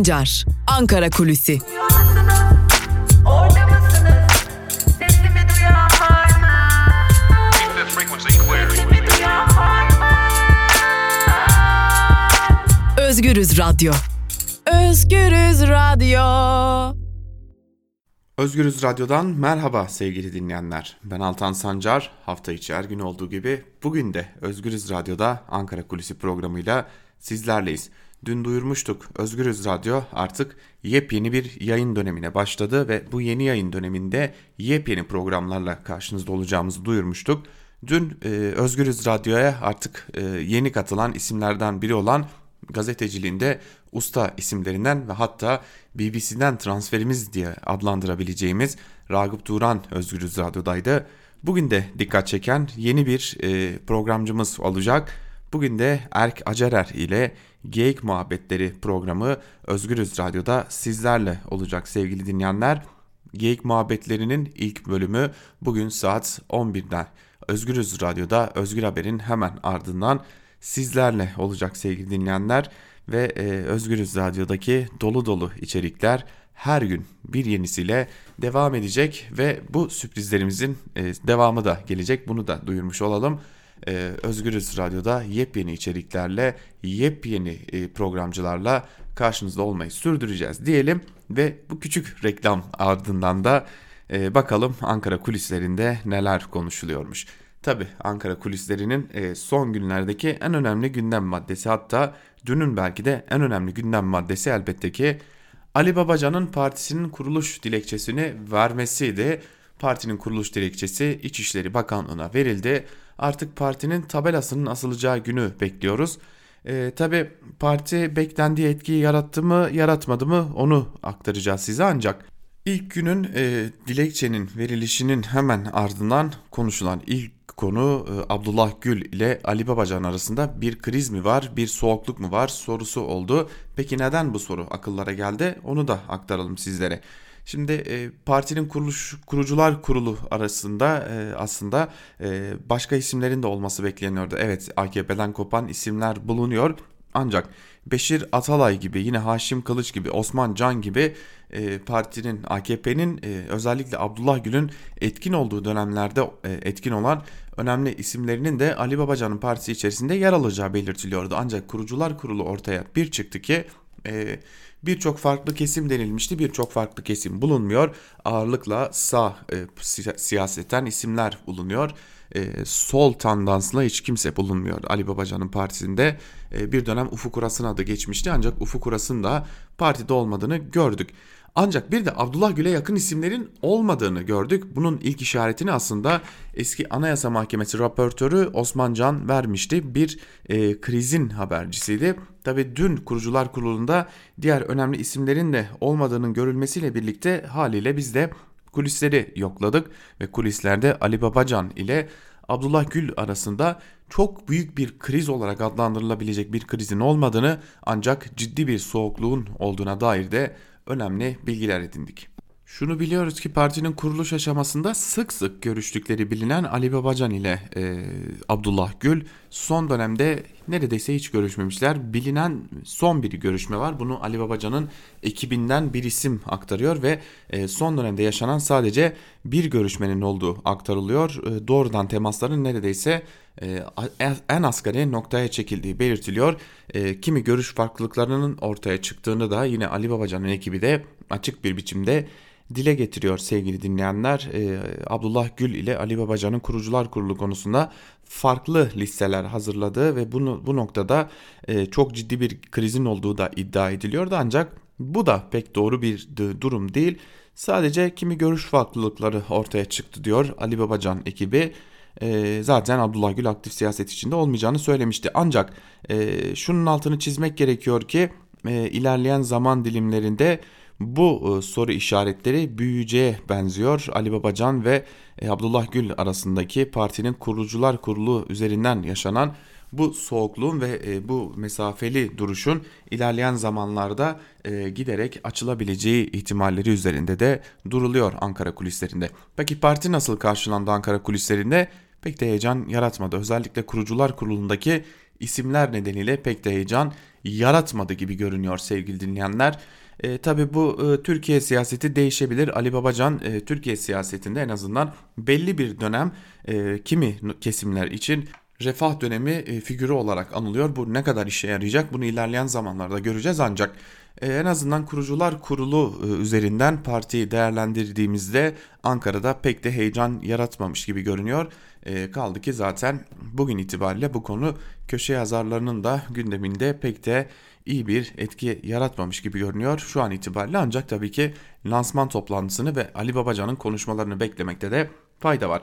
Sancar, Ankara Kulüsi. Özgürüz Radyo. Özgürüz Radyo. Özgürüz Radyo'dan merhaba sevgili dinleyenler. Ben Altan Sancar. Hafta içi her gün olduğu gibi bugün de Özgürüz Radyo'da Ankara Kulisi programıyla sizlerleyiz. Dün duyurmuştuk Özgürüz Radyo artık yepyeni bir yayın dönemine başladı ve bu yeni yayın döneminde yepyeni programlarla karşınızda olacağımızı duyurmuştuk. Dün e, Özgürüz Radyo'ya artık e, yeni katılan isimlerden biri olan gazeteciliğinde usta isimlerinden ve hatta BBC'den transferimiz diye adlandırabileceğimiz Ragıp Turan Özgürüz Radyo'daydı. Bugün de dikkat çeken yeni bir e, programcımız olacak. Bugün de Erk Acerer ile Geyik Muhabbetleri programı Özgürüz Radyo'da sizlerle olacak sevgili dinleyenler. Geyik Muhabbetlerinin ilk bölümü bugün saat 11'den Özgürüz Radyo'da Özgür Haber'in hemen ardından sizlerle olacak sevgili dinleyenler ve e, Özgürüz Radyo'daki dolu dolu içerikler her gün bir yenisiyle devam edecek ve bu sürprizlerimizin e, devamı da gelecek bunu da duyurmuş olalım. E, Özgürüz Radyo'da yepyeni içeriklerle yepyeni e, programcılarla karşınızda olmayı sürdüreceğiz diyelim ve bu küçük reklam ardından da e, bakalım Ankara kulislerinde neler konuşuluyormuş. Tabi Ankara kulislerinin e, son günlerdeki en önemli gündem maddesi hatta dünün belki de en önemli gündem maddesi elbette ki Ali Babacan'ın partisinin kuruluş dilekçesini vermesiydi. Partinin kuruluş dilekçesi İçişleri Bakanlığı'na verildi. Artık partinin tabelasının asılacağı günü bekliyoruz. E, Tabi parti beklendiği etkiyi yarattı mı yaratmadı mı onu aktaracağız size ancak ilk günün e, dilekçenin verilişinin hemen ardından konuşulan ilk konu e, Abdullah Gül ile Ali Babacan arasında bir kriz mi var, bir soğukluk mu var sorusu oldu. Peki neden bu soru akıllara geldi? Onu da aktaralım sizlere. Şimdi e, partinin kuruluş kurucular kurulu arasında e, aslında e, başka isimlerin de olması bekleniyordu. Evet AKP'den kopan isimler bulunuyor. Ancak Beşir Atalay gibi yine Haşim Kılıç gibi Osman Can gibi e, partinin AKP'nin e, özellikle Abdullah Gül'ün etkin olduğu dönemlerde e, etkin olan önemli isimlerinin de Ali Babacan'ın partisi içerisinde yer alacağı belirtiliyordu. Ancak kurucular kurulu ortaya bir çıktı ki e, birçok farklı kesim denilmişti. Birçok farklı kesim bulunmuyor. Ağırlıkla sağ e, siyaseten isimler bulunuyor. E, sol tandansla hiç kimse bulunmuyor Ali Babacan'ın partisinde. E, bir dönem Ufuk Uras'ın adı geçmişti ancak Ufuk Uras'ın da partide olmadığını gördük. Ancak bir de Abdullah Gül'e yakın isimlerin olmadığını gördük. Bunun ilk işaretini aslında eski Anayasa Mahkemesi raportörü Osman Can vermişti. Bir e, krizin habercisiydi. Tabi dün kurucular kurulunda diğer önemli isimlerin de olmadığının görülmesiyle birlikte haliyle biz de kulisleri yokladık ve kulislerde Ali Babacan ile Abdullah Gül arasında çok büyük bir kriz olarak adlandırılabilecek bir krizin olmadığını ancak ciddi bir soğukluğun olduğuna dair de önemli bilgiler edindik. Şunu biliyoruz ki partinin kuruluş aşamasında sık sık görüştükleri bilinen Ali Babacan ile e, Abdullah Gül son dönemde neredeyse hiç görüşmemişler. Bilinen son bir görüşme var. Bunu Ali Babacan'ın ekibinden bir isim aktarıyor ve e, son dönemde yaşanan sadece bir görüşmenin olduğu aktarılıyor. E, doğrudan temasların neredeyse e, en asgari noktaya çekildiği belirtiliyor. E, kimi görüş farklılıklarının ortaya çıktığını da yine Ali Babacan'ın ekibi de açık bir biçimde dile getiriyor sevgili dinleyenler. E, Abdullah Gül ile Ali Babacan'ın kurucular kurulu konusunda farklı listeler hazırladığı ve bunu bu noktada e, çok ciddi bir krizin olduğu da iddia ediliyordu ancak bu da pek doğru bir durum değil. Sadece kimi görüş farklılıkları ortaya çıktı diyor Ali Babacan ekibi. E, zaten Abdullah Gül aktif siyaset içinde olmayacağını söylemişti. Ancak e, şunun altını çizmek gerekiyor ki e, ilerleyen zaman dilimlerinde bu e, soru işaretleri büyüyeceğe benziyor. Ali Babacan ve e, Abdullah Gül arasındaki partinin kurucular kurulu üzerinden yaşanan bu soğukluğun ve e, bu mesafeli duruşun ilerleyen zamanlarda giderek açılabileceği ihtimalleri üzerinde de duruluyor Ankara kulislerinde. Peki parti nasıl karşılandı Ankara kulislerinde? Pek de heyecan yaratmadı. Özellikle kurucular kurulundaki isimler nedeniyle pek de heyecan yaratmadı gibi görünüyor sevgili dinleyenler. E, tabii bu e, Türkiye siyaseti değişebilir. Ali Babacan e, Türkiye siyasetinde en azından belli bir dönem e, kimi kesimler için refah dönemi e, figürü olarak anılıyor. Bu ne kadar işe yarayacak bunu ilerleyen zamanlarda göreceğiz ancak e, en azından kurucular kurulu e, üzerinden partiyi değerlendirdiğimizde Ankara'da pek de heyecan yaratmamış gibi görünüyor. E, kaldı ki zaten bugün itibariyle bu konu köşe yazarlarının da gündeminde pek de iyi bir etki yaratmamış gibi görünüyor şu an itibariyle ancak tabii ki lansman toplantısını ve Ali Babacan'ın konuşmalarını beklemekte de fayda var.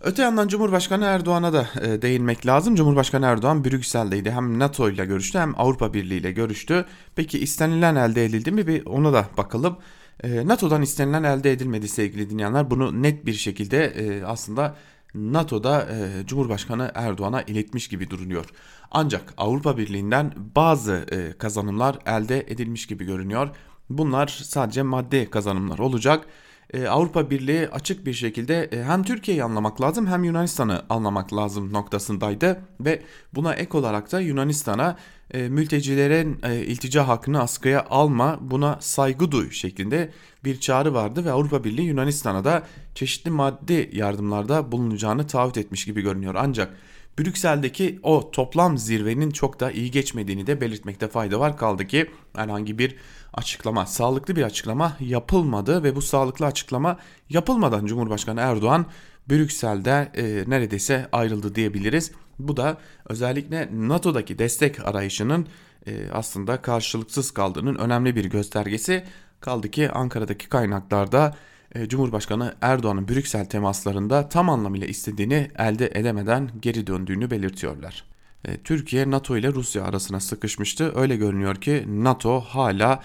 Öte yandan Cumhurbaşkanı Erdoğan'a da e, değinmek lazım. Cumhurbaşkanı Erdoğan Brüksel'deydi. Hem NATO ile görüştü hem Avrupa Birliği ile görüştü. Peki istenilen elde edildi mi? Bir ona da bakalım. E, NATO'dan istenilen elde edilmedi sevgili dinleyenler. Bunu net bir şekilde e, aslında NATO'da e, Cumhurbaşkanı Erdoğan'a iletmiş gibi duruyor. Ancak Avrupa Birliği'nden bazı e, kazanımlar elde edilmiş gibi görünüyor. Bunlar sadece maddi kazanımlar olacak. E, Avrupa Birliği açık bir şekilde e, hem Türkiye'yi anlamak lazım hem Yunanistan'ı anlamak lazım noktasındaydı ve buna ek olarak da Yunanistan'a e, mültecilerin e, iltica hakkını askıya alma buna saygı duy şeklinde bir çağrı vardı ve Avrupa Birliği Yunanistan'a da çeşitli maddi yardımlarda bulunacağını taahhüt etmiş gibi görünüyor. Ancak Brüksel'deki o toplam zirvenin çok da iyi geçmediğini de belirtmekte fayda var. Kaldı ki herhangi bir açıklama, sağlıklı bir açıklama yapılmadı ve bu sağlıklı açıklama yapılmadan Cumhurbaşkanı Erdoğan Brüksel'de e, neredeyse ayrıldı diyebiliriz. Bu da özellikle NATO'daki destek arayışının e, aslında karşılıksız kaldığının önemli bir göstergesi. Kaldı ki Ankara'daki kaynaklarda e, Cumhurbaşkanı Erdoğan'ın Brüksel temaslarında tam anlamıyla istediğini elde edemeden geri döndüğünü belirtiyorlar. E, Türkiye NATO ile Rusya arasına sıkışmıştı. Öyle görünüyor ki NATO hala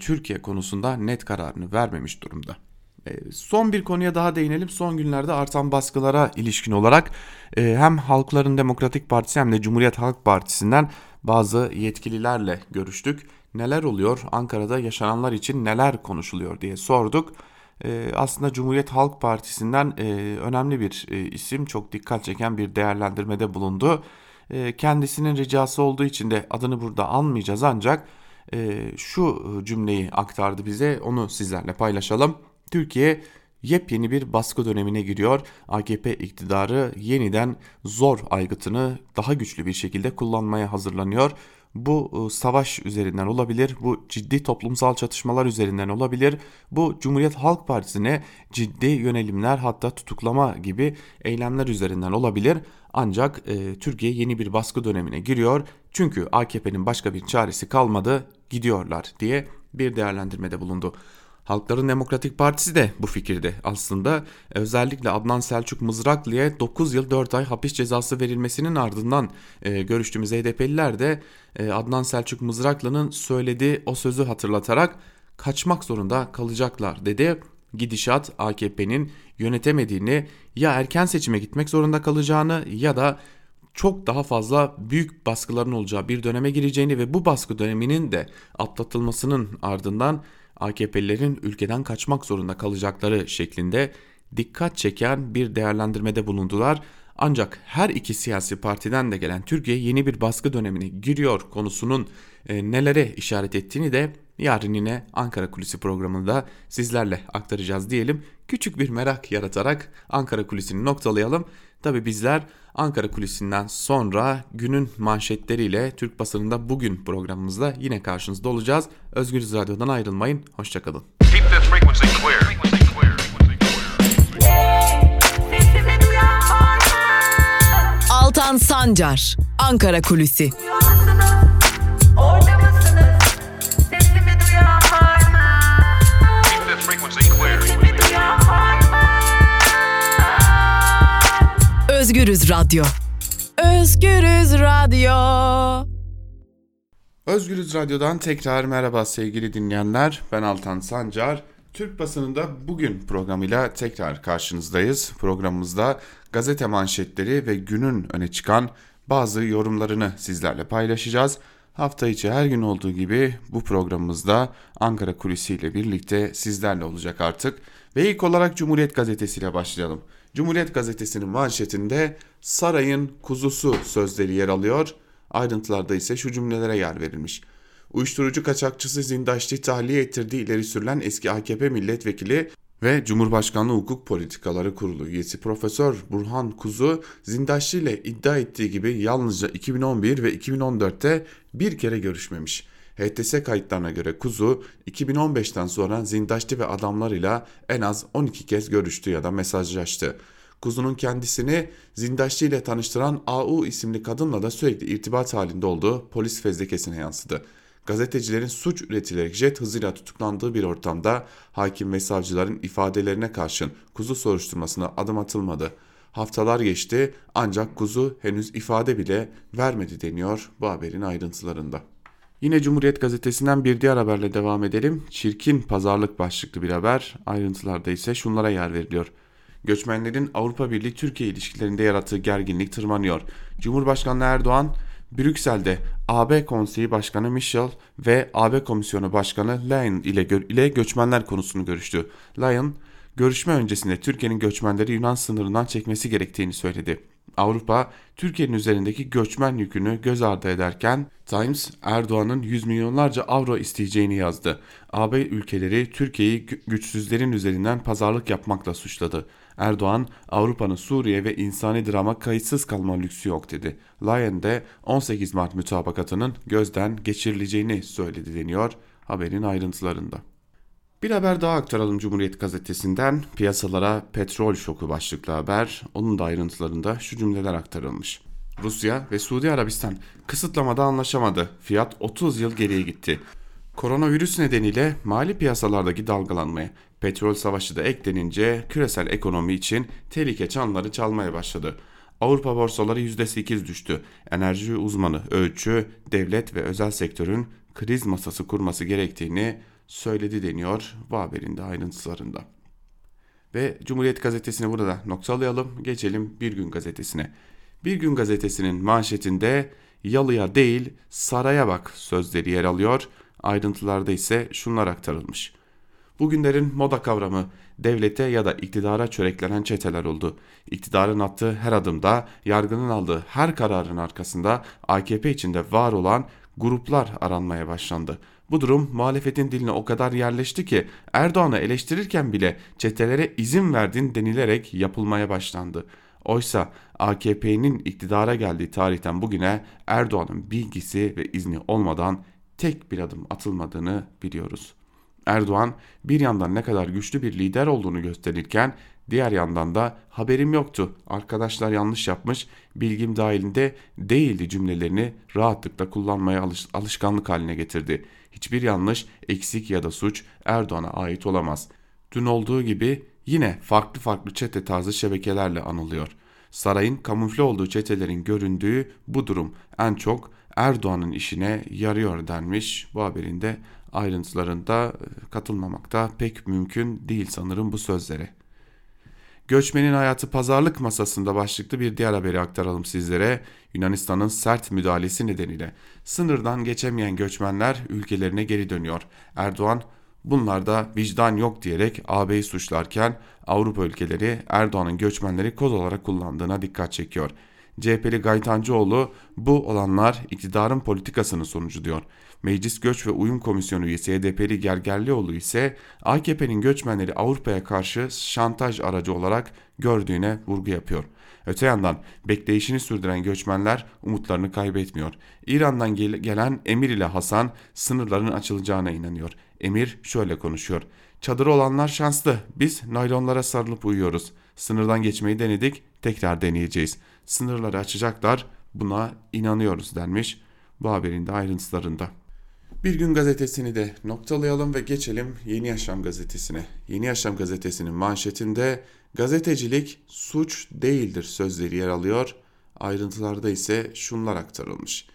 Türkiye konusunda net kararını vermemiş durumda. Son bir konuya daha değinelim. Son günlerde artan baskılara ilişkin olarak hem Halkların Demokratik Partisi hem de Cumhuriyet Halk Partisi'nden bazı yetkililerle görüştük. Neler oluyor? Ankara'da yaşananlar için neler konuşuluyor diye sorduk. Ee, aslında Cumhuriyet Halk Partisi'nden e, önemli bir e, isim çok dikkat çeken bir değerlendirmede bulundu. E, kendisinin ricası olduğu için de adını burada almayacağız ancak şu cümleyi aktardı bize onu sizlerle paylaşalım. Türkiye yepyeni bir baskı dönemine giriyor. AKP iktidarı yeniden zor aygıtını daha güçlü bir şekilde kullanmaya hazırlanıyor. Bu e, savaş üzerinden olabilir, bu ciddi toplumsal çatışmalar üzerinden olabilir, bu Cumhuriyet Halk Partisi'ne ciddi yönelimler hatta tutuklama gibi eylemler üzerinden olabilir. Ancak e, Türkiye yeni bir baskı dönemine giriyor çünkü AKP'nin başka bir çaresi kalmadı gidiyorlar diye bir değerlendirmede bulundu. Halkların Demokratik Partisi de bu fikirde aslında özellikle Adnan Selçuk Mızraklı'ya 9 yıl 4 ay hapis cezası verilmesinin ardından e, görüştüğümüz HDP'liler de e, Adnan Selçuk Mızraklı'nın söylediği o sözü hatırlatarak kaçmak zorunda kalacaklar dedi. Gidişat AKP'nin yönetemediğini ya erken seçime gitmek zorunda kalacağını ya da çok daha fazla büyük baskıların olacağı bir döneme gireceğini ve bu baskı döneminin de atlatılmasının ardından AKP'lilerin ülkeden kaçmak zorunda kalacakları şeklinde dikkat çeken bir değerlendirmede bulundular. Ancak her iki siyasi partiden de gelen Türkiye yeni bir baskı dönemine giriyor konusunun e, nelere işaret ettiğini de yarın yine Ankara Kulisi programında sizlerle aktaracağız diyelim. Küçük bir merak yaratarak Ankara Kulisi'ni noktalayalım. Tabi bizler Ankara Kulisi'nden sonra günün manşetleriyle Türk basınında bugün programımızda yine karşınızda olacağız. Özgürüz Radyo'dan ayrılmayın. Hoşçakalın. Altan Sancar, Ankara Kulüsi. Özgürüz Radyo. Özgürüz Radyo. Özgürüz Radyo'dan tekrar merhaba sevgili dinleyenler. Ben Altan Sancar. Türk basınında bugün programıyla tekrar karşınızdayız. Programımızda gazete manşetleri ve günün öne çıkan bazı yorumlarını sizlerle paylaşacağız. Hafta içi her gün olduğu gibi bu programımızda Ankara Kulisi ile birlikte sizlerle olacak artık. Ve ilk olarak Cumhuriyet Gazetesi ile başlayalım. Cumhuriyet Gazetesi'nin manşetinde sarayın kuzusu sözleri yer alıyor. Ayrıntılarda ise şu cümlelere yer verilmiş. Uyuşturucu kaçakçısı Zindaşti tahliye ettirdiği ileri sürülen eski AKP milletvekili ve Cumhurbaşkanlığı Hukuk Politikaları Kurulu üyesi Profesör Burhan Kuzu Zindaşti ile iddia ettiği gibi yalnızca 2011 ve 2014'te bir kere görüşmemiş. HTS kayıtlarına göre Kuzu 2015'ten sonra Zindaşti ve adamlarıyla en az 12 kez görüştü ya da mesajlaştı. Kuzu'nun kendisini Zindaşti ile tanıştıran AU isimli kadınla da sürekli irtibat halinde olduğu polis fezlekesine yansıdı. Gazetecilerin suç üretilerek jet hızıyla tutuklandığı bir ortamda hakim ve savcıların ifadelerine karşın kuzu soruşturmasına adım atılmadı. Haftalar geçti ancak kuzu henüz ifade bile vermedi deniyor bu haberin ayrıntılarında. Yine Cumhuriyet Gazetesi'nden bir diğer haberle devam edelim. Çirkin pazarlık başlıklı bir haber. Ayrıntılarda ise şunlara yer veriliyor. Göçmenlerin Avrupa Birliği Türkiye ilişkilerinde yarattığı gerginlik tırmanıyor. Cumhurbaşkanı Erdoğan Brüksel'de AB Konseyi Başkanı Michel ve AB Komisyonu Başkanı Lyon ile, gö ile göçmenler konusunu görüştü. Lyon, görüşme öncesinde Türkiye'nin göçmenleri Yunan sınırından çekmesi gerektiğini söyledi. Avrupa, Türkiye'nin üzerindeki göçmen yükünü göz ardı ederken Times, Erdoğan'ın 100 milyonlarca avro isteyeceğini yazdı. AB ülkeleri Türkiye'yi güçsüzlerin üzerinden pazarlık yapmakla suçladı. Erdoğan, Avrupa'nın Suriye ve insani drama kayıtsız kalma lüksü yok dedi. Lyon de 18 Mart mütabakatının gözden geçirileceğini söyledi deniyor haberin ayrıntılarında. Bir haber daha aktaralım Cumhuriyet Gazetesi'nden. Piyasalara petrol şoku başlıklı haber. Onun da ayrıntılarında şu cümleler aktarılmış. Rusya ve Suudi Arabistan kısıtlamada anlaşamadı. Fiyat 30 yıl geriye gitti. Koronavirüs nedeniyle mali piyasalardaki dalgalanmaya petrol savaşı da eklenince küresel ekonomi için tehlike çanları çalmaya başladı. Avrupa borsaları %8 düştü. Enerji uzmanı ölçü, devlet ve özel sektörün kriz masası kurması gerektiğini söyledi deniyor bu haberin de ayrıntılarında. Ve Cumhuriyet Gazetesi'ni burada noktalayalım. Geçelim Bir Gün Gazetesi'ne. Bir Gün Gazetesi'nin manşetinde yalıya değil saraya bak sözleri yer alıyor. Ayrıntılarda ise şunlar aktarılmış. Bugünlerin moda kavramı devlete ya da iktidara çöreklenen çeteler oldu. İktidarın attığı her adımda, yargının aldığı her kararın arkasında AKP içinde var olan gruplar aranmaya başlandı. Bu durum muhalefetin diline o kadar yerleşti ki Erdoğan'ı eleştirirken bile çetelere izin verdin denilerek yapılmaya başlandı. Oysa AKP'nin iktidara geldiği tarihten bugüne Erdoğan'ın bilgisi ve izni olmadan tek bir adım atılmadığını biliyoruz. Erdoğan bir yandan ne kadar güçlü bir lider olduğunu gösterirken diğer yandan da haberim yoktu, arkadaşlar yanlış yapmış, bilgim dahilinde değildi cümlelerini rahatlıkla kullanmaya alış alışkanlık haline getirdi. Hiçbir yanlış, eksik ya da suç Erdoğan'a ait olamaz. Dün olduğu gibi yine farklı farklı çete tarzı şebekelerle anılıyor. Sarayın kamufle olduğu çetelerin göründüğü bu durum en çok Erdoğan'ın işine yarıyor denmiş bu haberinde ayrıntılarında e, katılmamakta pek mümkün değil sanırım bu sözlere. Göçmenin hayatı pazarlık masasında başlıklı bir diğer haberi aktaralım sizlere. Yunanistan'ın sert müdahalesi nedeniyle sınırdan geçemeyen göçmenler ülkelerine geri dönüyor. Erdoğan bunlarda vicdan yok diyerek AB'yi suçlarken Avrupa ülkeleri Erdoğan'ın göçmenleri koz olarak kullandığına dikkat çekiyor. CHP'li Gaytancıoğlu bu olanlar iktidarın politikasının sonucu diyor. Meclis Göç ve Uyum Komisyonu üyesi HDP'li Gergerlioğlu ise AKP'nin göçmenleri Avrupa'ya karşı şantaj aracı olarak gördüğüne vurgu yapıyor. Öte yandan bekleyişini sürdüren göçmenler umutlarını kaybetmiyor. İran'dan gel gelen Emir ile Hasan sınırların açılacağına inanıyor. Emir şöyle konuşuyor. Çadırı olanlar şanslı. Biz naylonlara sarılıp uyuyoruz. Sınırdan geçmeyi denedik, tekrar deneyeceğiz. Sınırları açacaklar, buna inanıyoruz denmiş bu haberin de ayrıntılarında. Bir gün gazetesini de noktalayalım ve geçelim Yeni Yaşam gazetesine. Yeni Yaşam gazetesinin manşetinde gazetecilik suç değildir sözleri yer alıyor. Ayrıntılarda ise şunlar aktarılmış.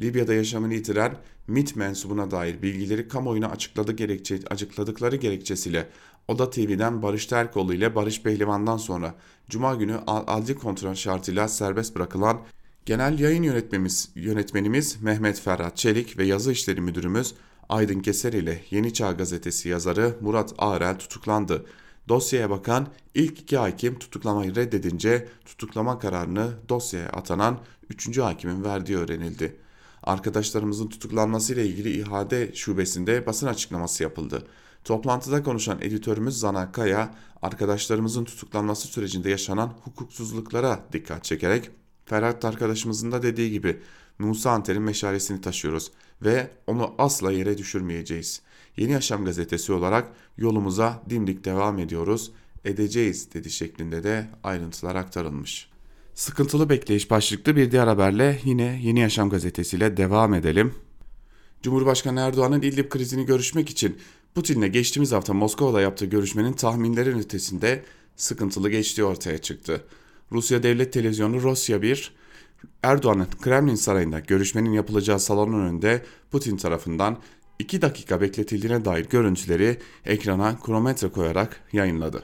Libya'da yaşamını yitiren MIT mensubuna dair bilgileri kamuoyuna açıkladı gerekçe, açıkladıkları gerekçesiyle Oda TV'den Barış Terkoğlu ile Barış Pehlivan'dan sonra Cuma günü adli kontrol şartıyla serbest bırakılan Genel yayın yönetmenimiz, yönetmenimiz Mehmet Ferhat Çelik ve yazı işleri müdürümüz Aydın Keser ile Yeni Çağ Gazetesi yazarı Murat Ağrel tutuklandı. Dosyaya bakan ilk iki hakim tutuklamayı reddedince tutuklama kararını dosyaya atanan üçüncü hakimin verdiği öğrenildi. Arkadaşlarımızın tutuklanmasıyla ilgili İHA'de şubesinde basın açıklaması yapıldı. Toplantıda konuşan editörümüz Zana Kaya, arkadaşlarımızın tutuklanması sürecinde yaşanan hukuksuzluklara dikkat çekerek Ferhat arkadaşımızın da dediği gibi Musa Anter'in meşalesini taşıyoruz ve onu asla yere düşürmeyeceğiz. Yeni Yaşam gazetesi olarak yolumuza dimdik devam ediyoruz, edeceğiz dedi şeklinde de ayrıntılar aktarılmış. Sıkıntılı bekleyiş başlıklı bir diğer haberle yine Yeni Yaşam gazetesiyle devam edelim. Cumhurbaşkanı Erdoğan'ın İdlib krizini görüşmek için Putin'le geçtiğimiz hafta Moskova'da yaptığı görüşmenin tahminlerin ötesinde sıkıntılı geçtiği ortaya çıktı. Rusya Devlet Televizyonu Rusya 1, Erdoğan'ın Kremlin Sarayı'nda görüşmenin yapılacağı salonun önünde Putin tarafından 2 dakika bekletildiğine dair görüntüleri ekrana kronometre koyarak yayınladı.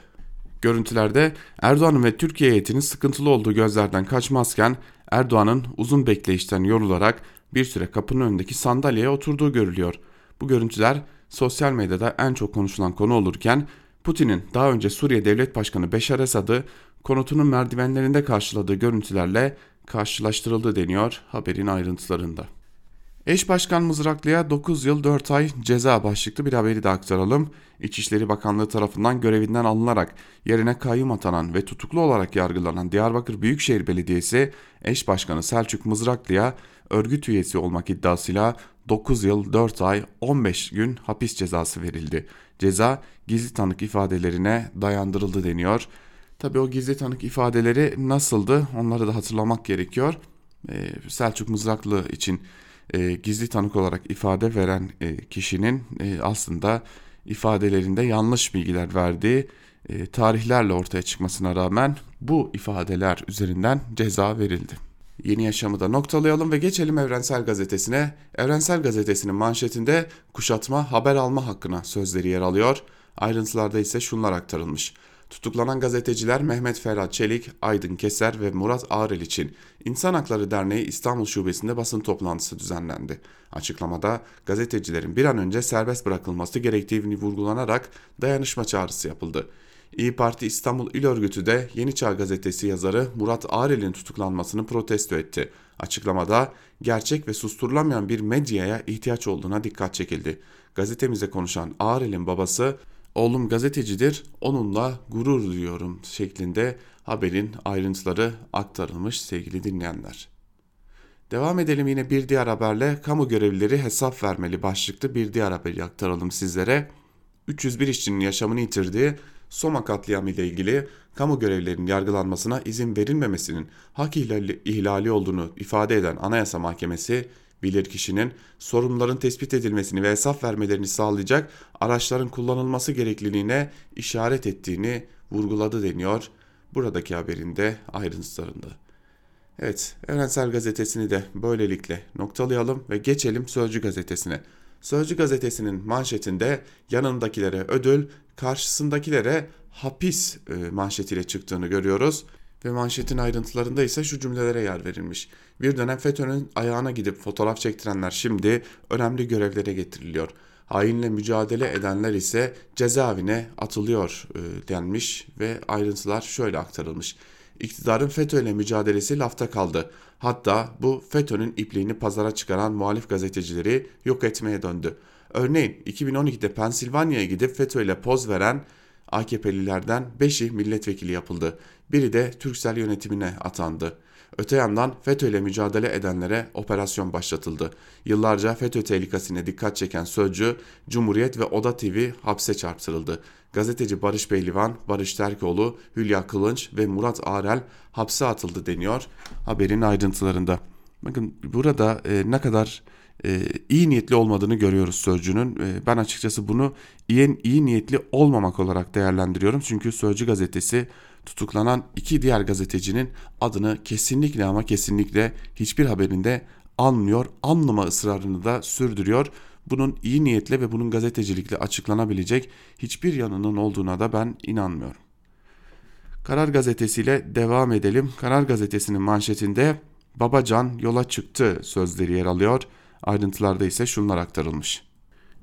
Görüntülerde Erdoğan'ın ve Türkiye heyetinin sıkıntılı olduğu gözlerden kaçmazken Erdoğan'ın uzun bekleyişten yorularak bir süre kapının önündeki sandalyeye oturduğu görülüyor. Bu görüntüler sosyal medyada en çok konuşulan konu olurken Putin'in daha önce Suriye Devlet Başkanı Beşar Esad'ı konutunun merdivenlerinde karşıladığı görüntülerle karşılaştırıldı deniyor haberin ayrıntılarında. Eş Başkan Mızraklı'ya 9 yıl 4 ay ceza başlıklı bir haberi de aktaralım. İçişleri Bakanlığı tarafından görevinden alınarak yerine kayyum atanan ve tutuklu olarak yargılanan Diyarbakır Büyükşehir Belediyesi eş başkanı Selçuk Mızraklı'ya örgüt üyesi olmak iddiasıyla 9 yıl 4 ay 15 gün hapis cezası verildi. Ceza gizli tanık ifadelerine dayandırıldı deniyor. Tabi o gizli tanık ifadeleri nasıldı onları da hatırlamak gerekiyor. Ee, Selçuk Mızraklı için e, gizli tanık olarak ifade veren e, kişinin e, aslında ifadelerinde yanlış bilgiler verdiği e, tarihlerle ortaya çıkmasına rağmen bu ifadeler üzerinden ceza verildi. Yeni yaşamı da noktalayalım ve geçelim Evrensel Gazetesi'ne. Evrensel Gazetesi'nin manşetinde kuşatma haber alma hakkına sözleri yer alıyor. Ayrıntılarda ise şunlar aktarılmış. Tutuklanan gazeteciler Mehmet Ferhat Çelik, Aydın Keser ve Murat Ağrel için İnsan Hakları Derneği İstanbul Şubesi'nde basın toplantısı düzenlendi. Açıklamada gazetecilerin bir an önce serbest bırakılması gerektiğini vurgulanarak dayanışma çağrısı yapıldı. İyi Parti İstanbul İl Örgütü de Yeni Çağ Gazetesi yazarı Murat Ağrel'in tutuklanmasını protesto etti. Açıklamada gerçek ve susturulamayan bir medyaya ihtiyaç olduğuna dikkat çekildi. Gazetemize konuşan Ağrel'in babası Oğlum gazetecidir, onunla gurur duyuyorum şeklinde haberin ayrıntıları aktarılmış sevgili dinleyenler. Devam edelim yine bir diğer haberle kamu görevlileri hesap vermeli başlıklı bir diğer haberi aktaralım sizlere. 301 işçinin yaşamını yitirdiği Soma katliamı ile ilgili kamu görevlilerinin yargılanmasına izin verilmemesinin hak ihlali, ihlali olduğunu ifade eden Anayasa Mahkemesi bilirkişinin sorunların tespit edilmesini ve hesap vermelerini sağlayacak araçların kullanılması gerekliliğine işaret ettiğini vurguladı deniyor buradaki haberinde ayrıntılarında. Evet, Evrensel Gazetesi'ni de böylelikle noktalayalım ve geçelim Sözcü Gazetesi'ne. Sözcü Gazetesi'nin manşetinde yanındakilere ödül, karşısındakilere hapis e, manşetiyle çıktığını görüyoruz. Ve manşetin ayrıntılarında ise şu cümlelere yer verilmiş. Bir dönem FETÖ'nün ayağına gidip fotoğraf çektirenler şimdi önemli görevlere getiriliyor. Hainle mücadele edenler ise cezaevine atılıyor e, denmiş ve ayrıntılar şöyle aktarılmış. İktidarın FETÖ ile mücadelesi lafta kaldı. Hatta bu FETÖ'nün ipliğini pazara çıkaran muhalif gazetecileri yok etmeye döndü. Örneğin 2012'de Pensilvanya'ya gidip FETÖ ile poz veren AKP'lilerden 5'i milletvekili yapıldı. Biri de Türksel yönetimine atandı. Öte yandan FETÖ ile mücadele edenlere operasyon başlatıldı. Yıllarca FETÖ tehlikesine dikkat çeken Sözcü, Cumhuriyet ve Oda TV hapse çarptırıldı. Gazeteci Barış Beylivan, Barış Terkoğlu, Hülya Kılınç ve Murat Arel hapse atıldı deniyor haberin ayrıntılarında. Bakın burada e, ne kadar e, iyi niyetli olmadığını görüyoruz Sözcü'nün. E, ben açıkçası bunu iyi, iyi niyetli olmamak olarak değerlendiriyorum. Çünkü Sözcü gazetesi tutuklanan iki diğer gazetecinin adını kesinlikle ama kesinlikle hiçbir haberinde anmıyor, anlama ısrarını da sürdürüyor. Bunun iyi niyetle ve bunun gazetecilikle açıklanabilecek hiçbir yanının olduğuna da ben inanmıyorum. Karar gazetesiyle devam edelim. Karar gazetesinin manşetinde Babacan yola çıktı sözleri yer alıyor. Ayrıntılarda ise şunlar aktarılmış.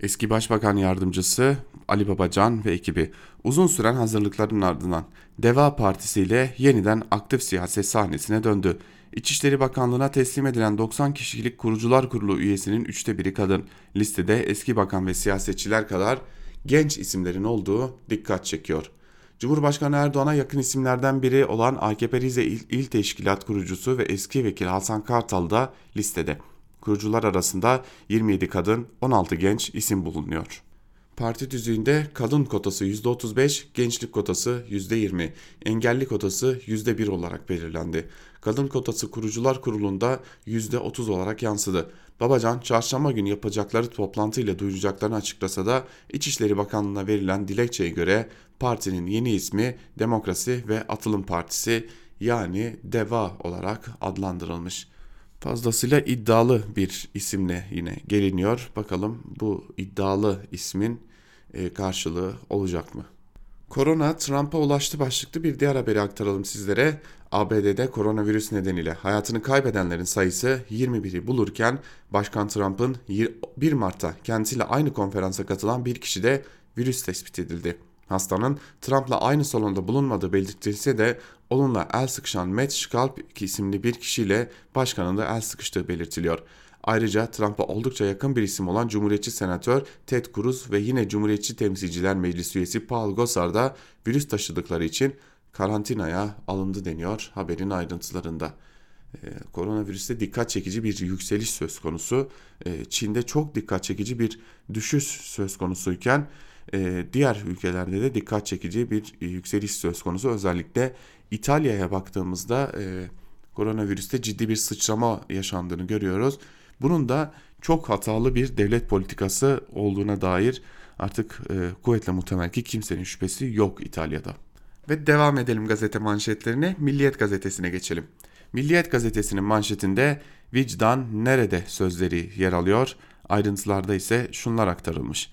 Eski Başbakan Yardımcısı Ali Babacan ve ekibi uzun süren hazırlıkların ardından Deva Partisi ile yeniden aktif siyaset sahnesine döndü. İçişleri Bakanlığı'na teslim edilen 90 kişilik kurucular kurulu üyesinin üçte biri kadın. Listede eski bakan ve siyasetçiler kadar genç isimlerin olduğu dikkat çekiyor. Cumhurbaşkanı Erdoğan'a yakın isimlerden biri olan AKP Rize İl, İl Teşkilat kurucusu ve eski vekil Hasan Kartal da listede. Kurucular arasında 27 kadın, 16 genç isim bulunuyor. Parti düzüğünde kadın kotası %35, gençlik kotası %20, engelli kotası %1 olarak belirlendi. Kadın kotası kurucular kurulunda %30 olarak yansıdı. Babacan çarşamba günü yapacakları toplantıyla duyuracaklarını açıklasa da İçişleri Bakanlığı'na verilen dilekçeye göre partinin yeni ismi Demokrasi ve Atılım Partisi yani DEVA olarak adlandırılmış. Fazlasıyla iddialı bir isimle yine geliniyor. Bakalım bu iddialı ismin e, karşılığı olacak mı? Korona Trump'a ulaştı başlıklı bir diğer haberi aktaralım sizlere. ABD'de koronavirüs nedeniyle hayatını kaybedenlerin sayısı 21'i bulurken Başkan Trump'ın 1 Mart'ta kendisiyle aynı konferansa katılan bir kişi de virüs tespit edildi. Hastanın Trump'la aynı salonda bulunmadığı belirtilse de onunla el sıkışan Matt Scalp isimli bir kişiyle başkanın da el sıkıştığı belirtiliyor. Ayrıca Trump'a oldukça yakın bir isim olan Cumhuriyetçi Senatör Ted Cruz ve yine Cumhuriyetçi Temsilciler Meclisi üyesi Paul Gosar da virüs taşıdıkları için karantinaya alındı deniyor haberin ayrıntılarında. Ee, koronavirüste dikkat çekici bir yükseliş söz konusu. Ee, Çin'de çok dikkat çekici bir düşüş söz konusuyken e, diğer ülkelerde de dikkat çekici bir e, yükseliş söz konusu. Özellikle İtalya'ya baktığımızda e, koronavirüste ciddi bir sıçrama yaşandığını görüyoruz. Bunun da çok hatalı bir devlet politikası olduğuna dair artık e, kuvvetle muhtemel ki kimsenin şüphesi yok İtalya'da. Ve devam edelim gazete manşetlerine. Milliyet gazetesine geçelim. Milliyet gazetesinin manşetinde vicdan nerede sözleri yer alıyor. Ayrıntılarda ise şunlar aktarılmış.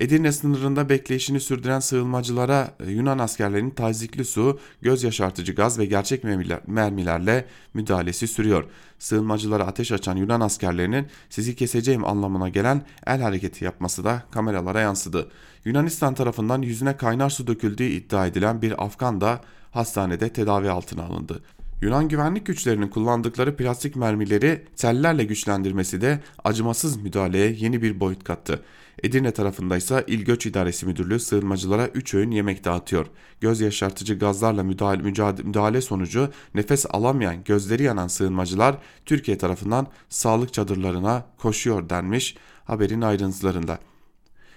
Edirne sınırında bekleyişini sürdüren sığınmacılara e, Yunan askerlerinin tazikli su, göz yaşartıcı gaz ve gerçek mermilerle müdahalesi sürüyor. Sığınmacılara ateş açan Yunan askerlerinin sizi keseceğim anlamına gelen el hareketi yapması da kameralara yansıdı. Yunanistan tarafından yüzüne kaynar su döküldüğü iddia edilen bir Afgan da hastanede tedavi altına alındı. Yunan güvenlik güçlerinin kullandıkları plastik mermileri tellerle güçlendirmesi de acımasız müdahaleye yeni bir boyut kattı. Edirne tarafında ise İl Göç İdaresi Müdürlüğü sığınmacılara 3 öğün yemek dağıtıyor. Göz yaşartıcı gazlarla müdahale, müdahale sonucu nefes alamayan, gözleri yanan sığınmacılar Türkiye tarafından sağlık çadırlarına koşuyor denmiş haberin ayrıntılarında.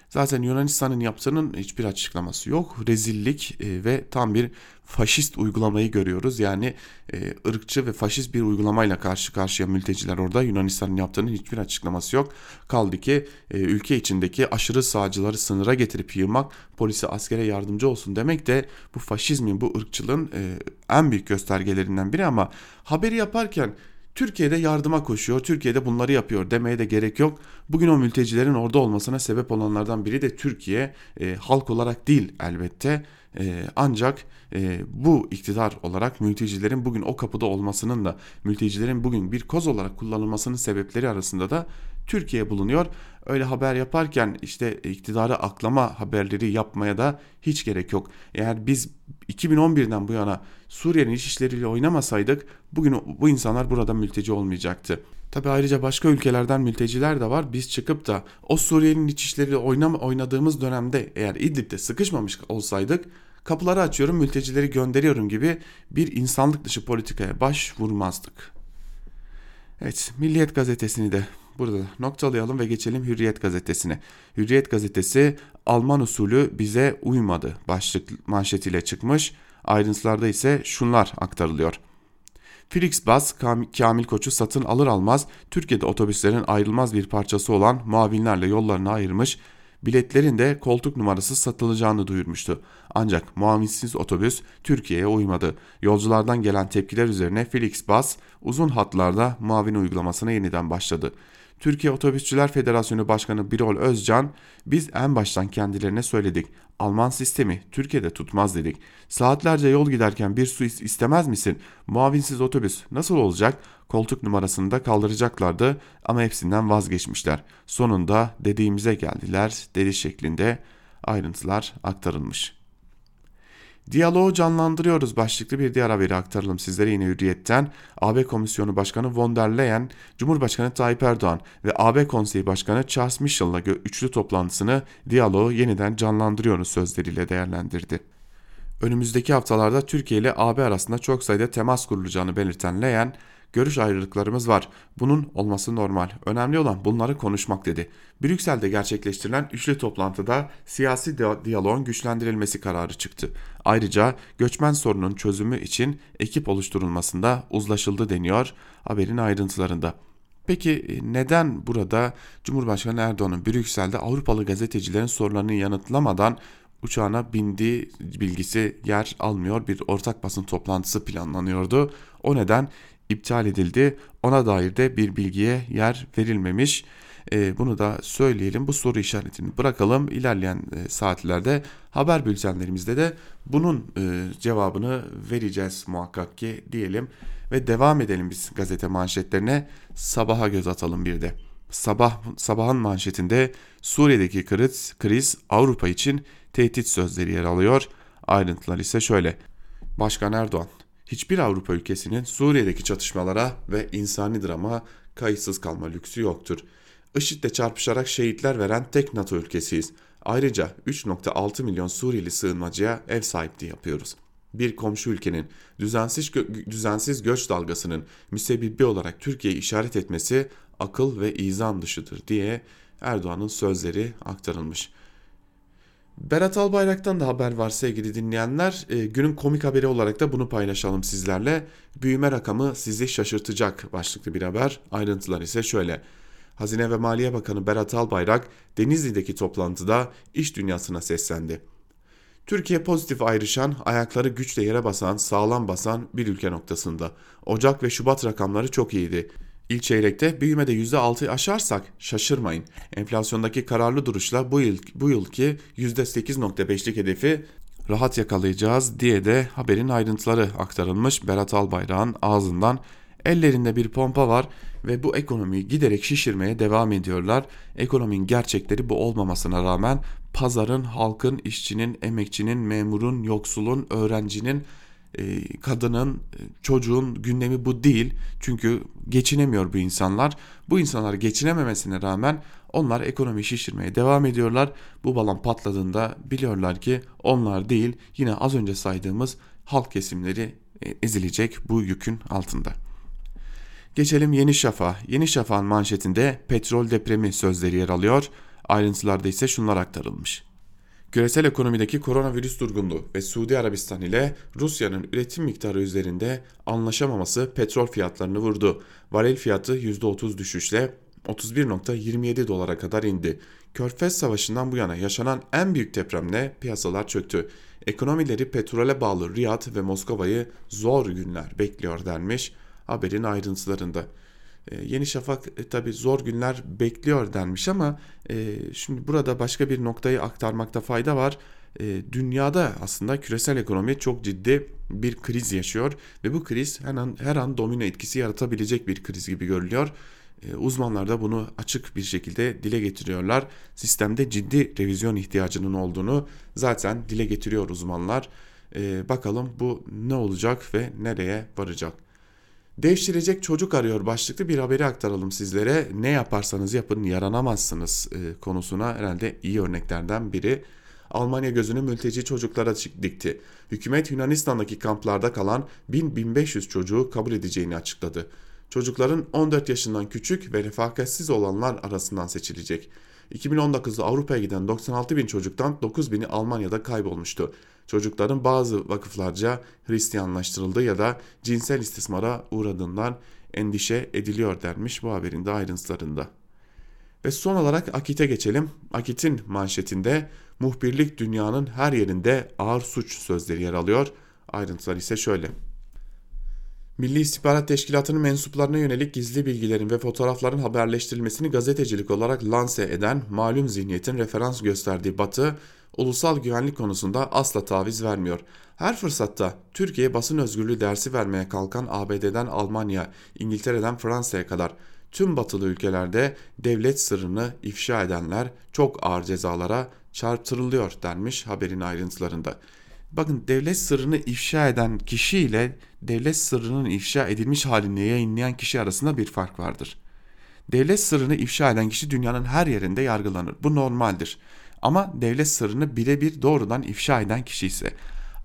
Zaten Yunanistan'ın yaptığının hiçbir açıklaması yok. Rezillik e, ve tam bir faşist uygulamayı görüyoruz. Yani e, ırkçı ve faşist bir uygulamayla karşı karşıya mülteciler orada. Yunanistan'ın yaptığının hiçbir açıklaması yok. Kaldı ki e, ülke içindeki aşırı sağcıları sınıra getirip yığmak, polise askere yardımcı olsun demek de bu faşizmin, bu ırkçılığın en büyük göstergelerinden biri ama haberi yaparken Türkiye'de yardıma koşuyor, Türkiye'de bunları yapıyor demeye de gerek yok. Bugün o mültecilerin orada olmasına sebep olanlardan biri de Türkiye. E, halk olarak değil elbette. E, ancak e, bu iktidar olarak mültecilerin bugün o kapıda olmasının da mültecilerin bugün bir koz olarak kullanılmasının sebepleri arasında da Türkiye bulunuyor. Öyle haber yaparken işte iktidarı aklama haberleri yapmaya da hiç gerek yok. Eğer biz 2011'den bu yana Suriye'nin iş işleriyle oynamasaydık bugün bu insanlar burada mülteci olmayacaktı. Tabi ayrıca başka ülkelerden mülteciler de var. Biz çıkıp da o Suriye'nin iç işleriyle oynam oynadığımız dönemde eğer İdlib'de sıkışmamış olsaydık kapıları açıyorum mültecileri gönderiyorum gibi bir insanlık dışı politikaya başvurmazdık. Evet Milliyet gazetesini de burada noktalayalım ve geçelim Hürriyet gazetesine. Hürriyet gazetesi Alman usulü bize uymadı başlık manşetiyle çıkmış. Ayrıntılarda ise şunlar aktarılıyor. Flixbus Kamil Koç'u satın alır almaz Türkiye'de otobüslerin ayrılmaz bir parçası olan muavinlerle yollarını ayırmış, biletlerin de koltuk numarası satılacağını duyurmuştu. Ancak muavinsiz otobüs Türkiye'ye uymadı. Yolculardan gelen tepkiler üzerine Flixbus uzun hatlarda muavin uygulamasına yeniden başladı. Türkiye Otobüsçüler Federasyonu Başkanı Birol Özcan, biz en baştan kendilerine söyledik. Alman sistemi Türkiye'de tutmaz dedik. Saatlerce yol giderken bir su istemez misin? Muavinsiz otobüs nasıl olacak? Koltuk numarasını da kaldıracaklardı ama hepsinden vazgeçmişler. Sonunda dediğimize geldiler dedi şeklinde ayrıntılar aktarılmış. Diyaloğu canlandırıyoruz başlıklı bir diğer haberi aktaralım sizlere yine Hürriyet'ten. AB Komisyonu Başkanı von der Leyen, Cumhurbaşkanı Tayyip Erdoğan ve AB Konseyi Başkanı Charles Michel'la üçlü toplantısını diyaloğu yeniden canlandırıyoruz sözleriyle değerlendirdi. Önümüzdeki haftalarda Türkiye ile AB arasında çok sayıda temas kurulacağını belirten Leyen, Görüş ayrılıklarımız var. Bunun olması normal. Önemli olan bunları konuşmak dedi. Brüksel'de gerçekleştirilen üçlü toplantıda siyasi diyaloğun güçlendirilmesi kararı çıktı. Ayrıca göçmen sorunun çözümü için ekip oluşturulmasında uzlaşıldı deniyor haberin ayrıntılarında. Peki e, neden burada Cumhurbaşkanı Erdoğan'ın Brüksel'de Avrupalı gazetecilerin sorularını yanıtlamadan uçağına bindiği bilgisi yer almıyor bir ortak basın toplantısı planlanıyordu. O neden iptal edildi. Ona dair de bir bilgiye yer verilmemiş. E, bunu da söyleyelim. Bu soru işaretini bırakalım. İlerleyen e, saatlerde haber bültenlerimizde de bunun e, cevabını vereceğiz muhakkak ki diyelim. Ve devam edelim biz gazete manşetlerine. Sabaha göz atalım bir de. Sabah sabahın manşetinde Suriye'deki kriz, kriz Avrupa için tehdit sözleri yer alıyor. Ayrıntılar ise şöyle. Başkan Erdoğan hiçbir Avrupa ülkesinin Suriye'deki çatışmalara ve insani drama kayıtsız kalma lüksü yoktur. IŞİD'le çarpışarak şehitler veren tek NATO ülkesiyiz. Ayrıca 3.6 milyon Suriyeli sığınmacıya ev sahipliği yapıyoruz. Bir komşu ülkenin düzensiz, gö- düzensiz göç dalgasının müsebbibi olarak Türkiye'yi işaret etmesi akıl ve izan dışıdır diye Erdoğan'ın sözleri aktarılmış. Berat Albayrak'tan da haber var sevgili dinleyenler. E, günün komik haberi olarak da bunu paylaşalım sizlerle. Büyüme rakamı sizi şaşırtacak başlıklı bir haber. Ayrıntılar ise şöyle. Hazine ve Maliye Bakanı Berat Albayrak Denizli'deki toplantıda iş dünyasına seslendi. Türkiye pozitif ayrışan, ayakları güçle yere basan, sağlam basan bir ülke noktasında. Ocak ve Şubat rakamları çok iyiydi. İlk çeyrekte büyümede %6 aşarsak şaşırmayın. Enflasyondaki kararlı duruşla bu yıl bu yılki %8.5'lik hedefi rahat yakalayacağız diye de haberin ayrıntıları aktarılmış Berat Albayrak'ın ağzından. Ellerinde bir pompa var ve bu ekonomiyi giderek şişirmeye devam ediyorlar. Ekonominin gerçekleri bu olmamasına rağmen pazarın, halkın, işçinin, emekçinin, memurun, yoksulun, öğrencinin kadının, e, çocuğun gündemi bu değil. Çünkü geçinemiyor bu insanlar. Bu insanlar geçinememesine rağmen onlar ekonomi şişirmeye devam ediyorlar. Bu balon patladığında biliyorlar ki onlar değil yine az önce saydığımız halk kesimleri e, ezilecek bu yükün altında. Geçelim Yeni Şafak. Yeni Şafak'ın manşetinde petrol depremi sözleri yer alıyor. Ayrıntılarda ise şunlar aktarılmış. Küresel ekonomideki koronavirüs durgunluğu ve Suudi Arabistan ile Rusya'nın üretim miktarı üzerinde anlaşamaması petrol fiyatlarını vurdu. Varil fiyatı %30 düşüşle 31.27 dolara kadar indi. Körfez Savaşı'ndan bu yana yaşanan en büyük depremle piyasalar çöktü. Ekonomileri petrole bağlı Riyad ve Moskova'yı zor günler bekliyor denmiş haberin ayrıntılarında. E, Yeni Şafak e, tabi zor günler bekliyor denmiş ama e, şimdi burada başka bir noktayı aktarmakta fayda var. E, dünyada aslında küresel ekonomi çok ciddi bir kriz yaşıyor ve bu kriz her an, her an domino etkisi yaratabilecek bir kriz gibi görülüyor. E, uzmanlar da bunu açık bir şekilde dile getiriyorlar. Sistemde ciddi revizyon ihtiyacının olduğunu zaten dile getiriyor uzmanlar. E, bakalım bu ne olacak ve nereye varacak. Devşirecek çocuk arıyor başlıklı bir haberi aktaralım sizlere. Ne yaparsanız yapın yaranamazsınız e, konusuna herhalde iyi örneklerden biri. Almanya gözünü mülteci çocuklara dikti. Hükümet Yunanistan'daki kamplarda kalan 1000-1500 çocuğu kabul edeceğini açıkladı. Çocukların 14 yaşından küçük ve refakatsiz olanlar arasından seçilecek. 2019'da Avrupa'ya giden 96 bin çocuktan 9 bini Almanya'da kaybolmuştu çocukların bazı vakıflarca Hristiyanlaştırıldı ya da cinsel istismara uğradığından endişe ediliyor denmiş bu haberin de ayrıntılarında. Ve son olarak Akit'e geçelim. Akit'in manşetinde muhbirlik dünyanın her yerinde ağır suç sözleri yer alıyor. Ayrıntılar ise şöyle. Milli İstihbarat Teşkilatı'nın mensuplarına yönelik gizli bilgilerin ve fotoğrafların haberleştirilmesini gazetecilik olarak lanse eden malum zihniyetin referans gösterdiği Batı, ulusal güvenlik konusunda asla taviz vermiyor. Her fırsatta Türkiye basın özgürlüğü dersi vermeye kalkan ABD'den Almanya, İngiltere'den Fransa'ya kadar tüm batılı ülkelerde devlet sırrını ifşa edenler çok ağır cezalara çarptırılıyor denmiş haberin ayrıntılarında. Bakın devlet sırrını ifşa eden kişi ile devlet sırrının ifşa edilmiş halini yayınlayan kişi arasında bir fark vardır. Devlet sırrını ifşa eden kişi dünyanın her yerinde yargılanır. Bu normaldir. Ama devlet sırrını birebir doğrudan ifşa eden kişi ise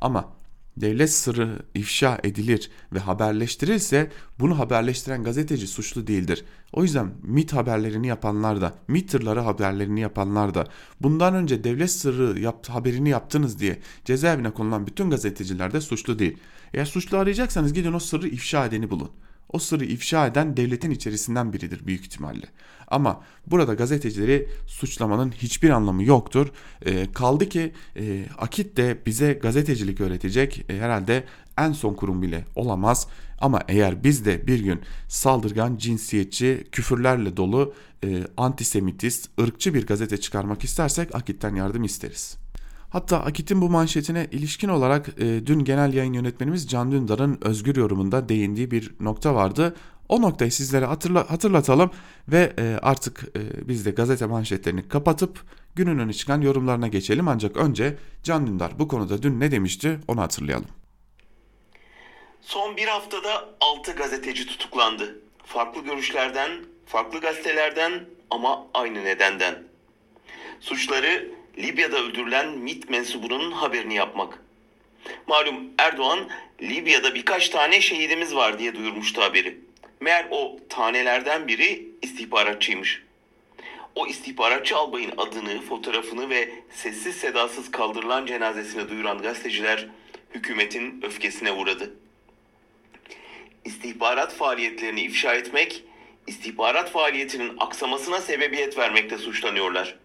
ama devlet sırrı ifşa edilir ve haberleştirilse bunu haberleştiren gazeteci suçlu değildir. O yüzden MIT haberlerini yapanlar da, MIT tırları haberlerini yapanlar da, bundan önce devlet sırrı yap, haberini yaptınız diye cezaevine konulan bütün gazeteciler de suçlu değil. Eğer suçlu arayacaksanız gidin o sırrı ifşa edeni bulun. O sırrı ifşa eden devletin içerisinden biridir büyük ihtimalle. Ama burada gazetecileri suçlamanın hiçbir anlamı yoktur. E, kaldı ki e, Akit de bize gazetecilik öğretecek e, herhalde en son kurum bile olamaz. Ama eğer biz de bir gün saldırgan, cinsiyetçi, küfürlerle dolu, e, antisemitist, ırkçı bir gazete çıkarmak istersek Akit'ten yardım isteriz. Hatta Akit'in bu manşetine ilişkin olarak e, dün genel yayın yönetmenimiz Can Dündar'ın özgür yorumunda değindiği bir nokta vardı. O noktayı sizlere hatırla, hatırlatalım ve e, artık e, biz de gazete manşetlerini kapatıp günün öne çıkan yorumlarına geçelim. Ancak önce Can Dündar bu konuda dün ne demişti onu hatırlayalım. Son bir haftada 6 gazeteci tutuklandı. Farklı görüşlerden, farklı gazetelerden ama aynı nedenden. Suçları Libya'da öldürülen MIT mensubunun haberini yapmak. Malum Erdoğan Libya'da birkaç tane şehidimiz var diye duyurmuştu haberi. Meğer o tanelerden biri istihbaratçıymış. O istihbaratçı albayın adını, fotoğrafını ve sessiz sedasız kaldırılan cenazesini duyuran gazeteciler hükümetin öfkesine uğradı. İstihbarat faaliyetlerini ifşa etmek, istihbarat faaliyetinin aksamasına sebebiyet vermekte suçlanıyorlar.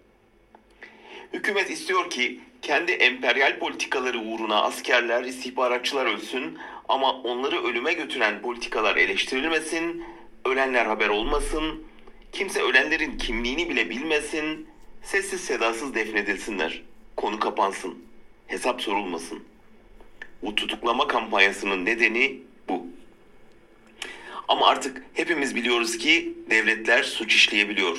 Hükümet istiyor ki kendi emperyal politikaları uğruna askerler, istihbaratçılar ölsün ama onları ölüme götüren politikalar eleştirilmesin, ölenler haber olmasın, kimse ölenlerin kimliğini bile bilmesin, sessiz sedasız defnedilsinler, konu kapansın, hesap sorulmasın. Bu tutuklama kampanyasının nedeni bu. Ama artık hepimiz biliyoruz ki devletler suç işleyebiliyor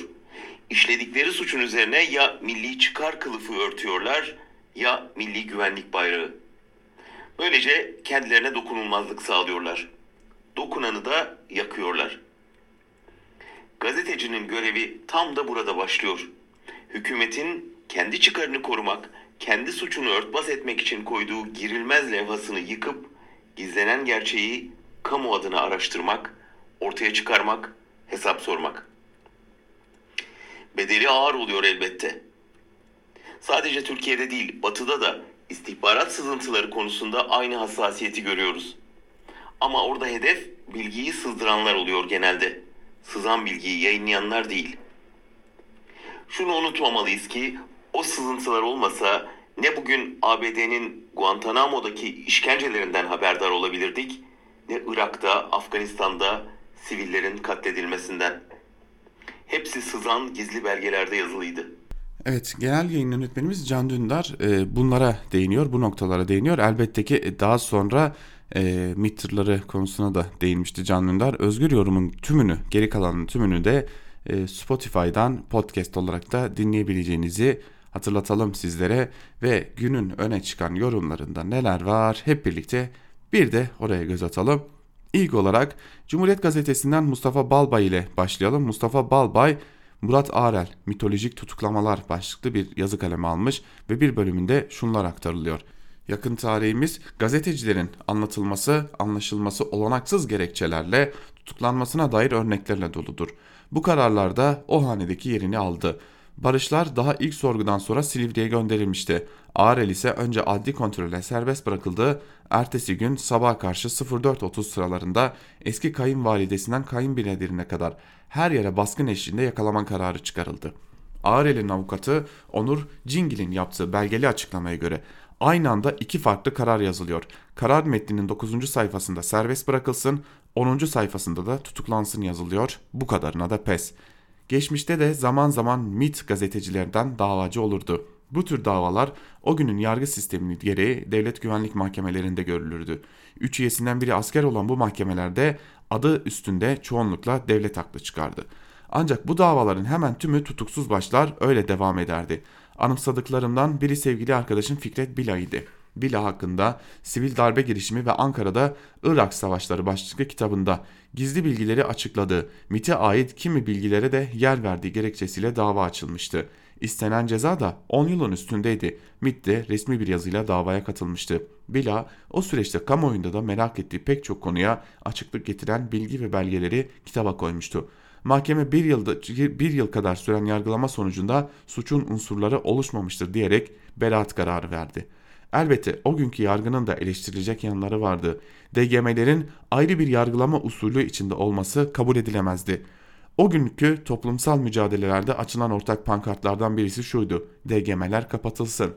işledikleri suçun üzerine ya milli çıkar kılıfı örtüyorlar ya milli güvenlik bayrağı. Böylece kendilerine dokunulmazlık sağlıyorlar. Dokunanı da yakıyorlar. Gazetecinin görevi tam da burada başlıyor. Hükümetin kendi çıkarını korumak, kendi suçunu örtbas etmek için koyduğu girilmez levhasını yıkıp gizlenen gerçeği kamu adına araştırmak, ortaya çıkarmak, hesap sormak bedeli ağır oluyor elbette. Sadece Türkiye'de değil, Batı'da da istihbarat sızıntıları konusunda aynı hassasiyeti görüyoruz. Ama orada hedef bilgiyi sızdıranlar oluyor genelde. Sızan bilgiyi yayınlayanlar değil. Şunu unutmamalıyız ki o sızıntılar olmasa ne bugün ABD'nin Guantanamo'daki işkencelerinden haberdar olabilirdik ne Irak'ta, Afganistan'da sivillerin katledilmesinden. Hepsi sızan gizli belgelerde yazılıydı. Evet, genel yayın yönetmenimiz Can Dündar e, bunlara değiniyor, bu noktalara değiniyor. Elbette ki daha sonra e, MİT konusuna da değinmişti Can Dündar. Özgür yorumun tümünü, geri kalanın tümünü de e, Spotify'dan podcast olarak da dinleyebileceğinizi hatırlatalım sizlere. Ve günün öne çıkan yorumlarında neler var hep birlikte bir de oraya göz atalım. İlk olarak Cumhuriyet Gazetesi'nden Mustafa Balbay ile başlayalım. Mustafa Balbay, Murat Arel mitolojik tutuklamalar başlıklı bir yazı kalemi almış ve bir bölümünde şunlar aktarılıyor. Yakın tarihimiz gazetecilerin anlatılması, anlaşılması olanaksız gerekçelerle tutuklanmasına dair örneklerle doludur. Bu kararlarda o hanedeki yerini aldı. Barışlar daha ilk sorgudan sonra Silivri'ye gönderilmişti. Ağrel ise önce adli kontrole serbest bırakıldı. Ertesi gün sabah karşı 04.30 sıralarında eski kayınvalidesinden kayınbiraderine kadar her yere baskın eşliğinde yakalama kararı çıkarıldı. Ağrel'in avukatı Onur Cingil'in yaptığı belgeli açıklamaya göre aynı anda iki farklı karar yazılıyor. Karar metninin 9. sayfasında serbest bırakılsın, 10. sayfasında da tutuklansın yazılıyor. Bu kadarına da pes. Geçmişte de zaman zaman MIT gazetecilerden davacı olurdu. Bu tür davalar o günün yargı sistemini gereği devlet güvenlik mahkemelerinde görülürdü. Üç üyesinden biri asker olan bu mahkemelerde adı üstünde çoğunlukla devlet haklı çıkardı. Ancak bu davaların hemen tümü tutuksuz başlar öyle devam ederdi. Anımsadıklarımdan biri sevgili arkadaşım Fikret Bila idi. Bila hakkında sivil darbe girişimi ve Ankara'da Irak Savaşları başlıklı kitabında gizli bilgileri açıkladığı, MIT'e ait kimi bilgilere de yer verdiği gerekçesiyle dava açılmıştı. İstenen ceza da 10 yılın üstündeydi. MIT de resmi bir yazıyla davaya katılmıştı. Bila o süreçte kamuoyunda da merak ettiği pek çok konuya açıklık getiren bilgi ve belgeleri kitaba koymuştu. Mahkeme bir, yılda, bir yıl kadar süren yargılama sonucunda suçun unsurları oluşmamıştır diyerek beraat kararı verdi. Elbette o günkü yargının da eleştirilecek yanları vardı. DGM'lerin ayrı bir yargılama usulü içinde olması kabul edilemezdi. O günkü toplumsal mücadelelerde açılan ortak pankartlardan birisi şuydu. DGM'ler kapatılsın.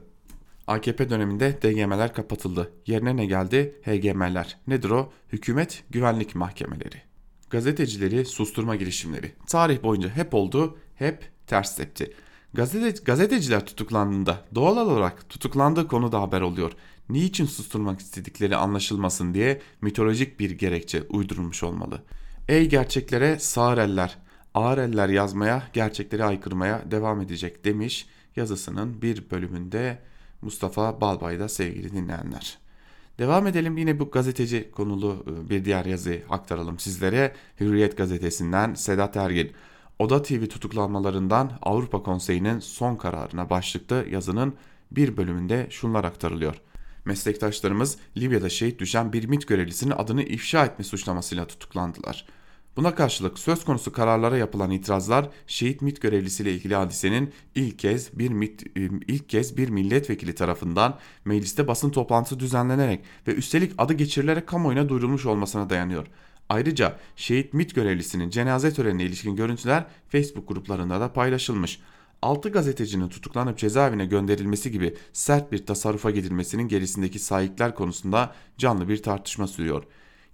AKP döneminde DGM'ler kapatıldı. Yerine ne geldi? HGM'ler. Nedir o? Hükümet Güvenlik Mahkemeleri. Gazetecileri susturma girişimleri. Tarih boyunca hep oldu, hep ters tepti. Gazete, gazeteciler tutuklandığında doğal olarak tutuklandığı konuda haber oluyor. Niçin susturmak istedikleri anlaşılmasın diye mitolojik bir gerekçe uydurulmuş olmalı. Ey gerçeklere sağır eller, ağır eller yazmaya, gerçekleri aykırmaya devam edecek demiş yazısının bir bölümünde Mustafa Balbay'da sevgili dinleyenler. Devam edelim yine bu gazeteci konulu e, bir diğer yazı aktaralım sizlere. Hürriyet gazetesinden Sedat Ergin. Oda TV tutuklanmalarından Avrupa Konseyi'nin son kararına başlıklı yazının bir bölümünde şunlar aktarılıyor. Meslektaşlarımız Libya'da şehit düşen bir MIT görevlisinin adını ifşa etme suçlamasıyla tutuklandılar. Buna karşılık söz konusu kararlara yapılan itirazlar şehit MIT görevlisiyle ilgili hadisenin ilk kez bir MIT, e, ilk kez bir milletvekili tarafından mecliste basın toplantısı düzenlenerek ve üstelik adı geçirilerek kamuoyuna duyurulmuş olmasına dayanıyor. Ayrıca şehit MIT görevlisinin cenaze törenine ilişkin görüntüler Facebook gruplarında da paylaşılmış. 6 gazetecinin tutuklanıp cezaevine gönderilmesi gibi sert bir tasarrufa gidilmesinin gerisindeki sahipler konusunda canlı bir tartışma sürüyor.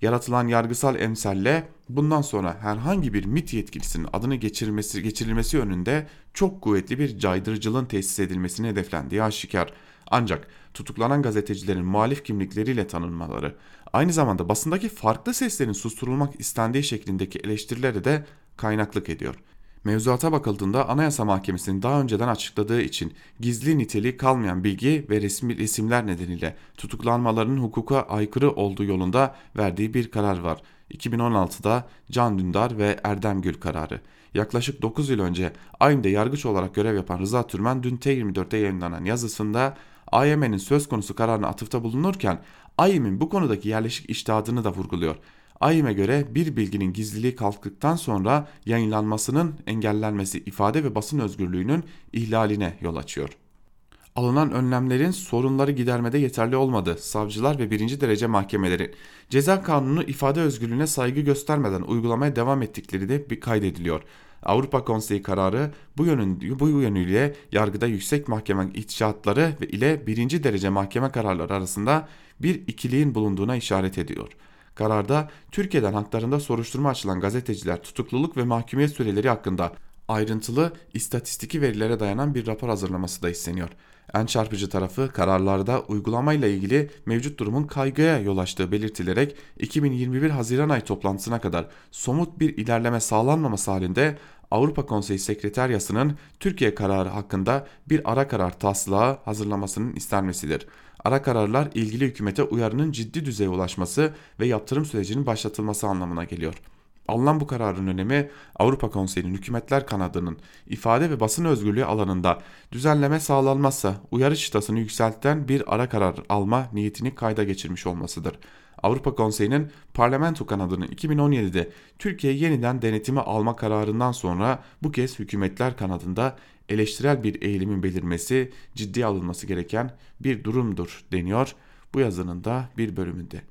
Yaratılan yargısal emsalle bundan sonra herhangi bir MIT yetkilisinin adını geçirilmesi, geçirilmesi yönünde çok kuvvetli bir caydırıcılığın tesis edilmesini hedeflendiği aşikar. Ancak tutuklanan gazetecilerin muhalif kimlikleriyle tanınmaları, aynı zamanda basındaki farklı seslerin susturulmak istendiği şeklindeki eleştirilere de kaynaklık ediyor. Mevzuata bakıldığında Anayasa Mahkemesi'nin daha önceden açıkladığı için gizli niteliği kalmayan bilgi ve resmi resimler nedeniyle tutuklanmalarının hukuka aykırı olduğu yolunda verdiği bir karar var. 2016'da Can Dündar ve Erdem Gül kararı. Yaklaşık 9 yıl önce AYM'de yargıç olarak görev yapan Rıza Türmen dün T24'te yayınlanan yazısında AYM'nin söz konusu kararına atıfta bulunurken AYM'in bu konudaki yerleşik iştihadını da vurguluyor. AYM'e göre bir bilginin gizliliği kalktıktan sonra yayınlanmasının engellenmesi ifade ve basın özgürlüğünün ihlaline yol açıyor. Alınan önlemlerin sorunları gidermede yeterli olmadı. Savcılar ve birinci derece mahkemeleri ceza kanunu ifade özgürlüğüne saygı göstermeden uygulamaya devam ettikleri de bir kaydediliyor. Avrupa Konseyi kararı bu, yönün, bu yönüyle yargıda yüksek mahkeme içtihatları ve ile birinci derece mahkeme kararları arasında bir ikiliğin bulunduğuna işaret ediyor. Kararda Türkiye'den haklarında soruşturma açılan gazeteciler tutukluluk ve mahkumiyet süreleri hakkında ayrıntılı istatistiki verilere dayanan bir rapor hazırlaması da isteniyor. En çarpıcı tarafı kararlarda uygulamayla ilgili mevcut durumun kaygıya yol açtığı belirtilerek 2021 Haziran ay toplantısına kadar somut bir ilerleme sağlanmaması halinde Avrupa Konseyi Sekreteryası'nın Türkiye kararı hakkında bir ara karar taslağı hazırlamasının istenmesidir. Ara kararlar ilgili hükümete uyarının ciddi düzeye ulaşması ve yaptırım sürecinin başlatılması anlamına geliyor. Alınan bu kararın önemi Avrupa Konseyi'nin hükümetler kanadının ifade ve basın özgürlüğü alanında düzenleme sağlanmazsa uyarı çıtasını yükselten bir ara karar alma niyetini kayda geçirmiş olmasıdır. Avrupa Konseyi'nin parlamento kanadının 2017'de Türkiye yeniden denetimi alma kararından sonra bu kez hükümetler kanadında eleştirel bir eğilimin belirmesi ciddiye alınması gereken bir durumdur deniyor bu yazının da bir bölümünde.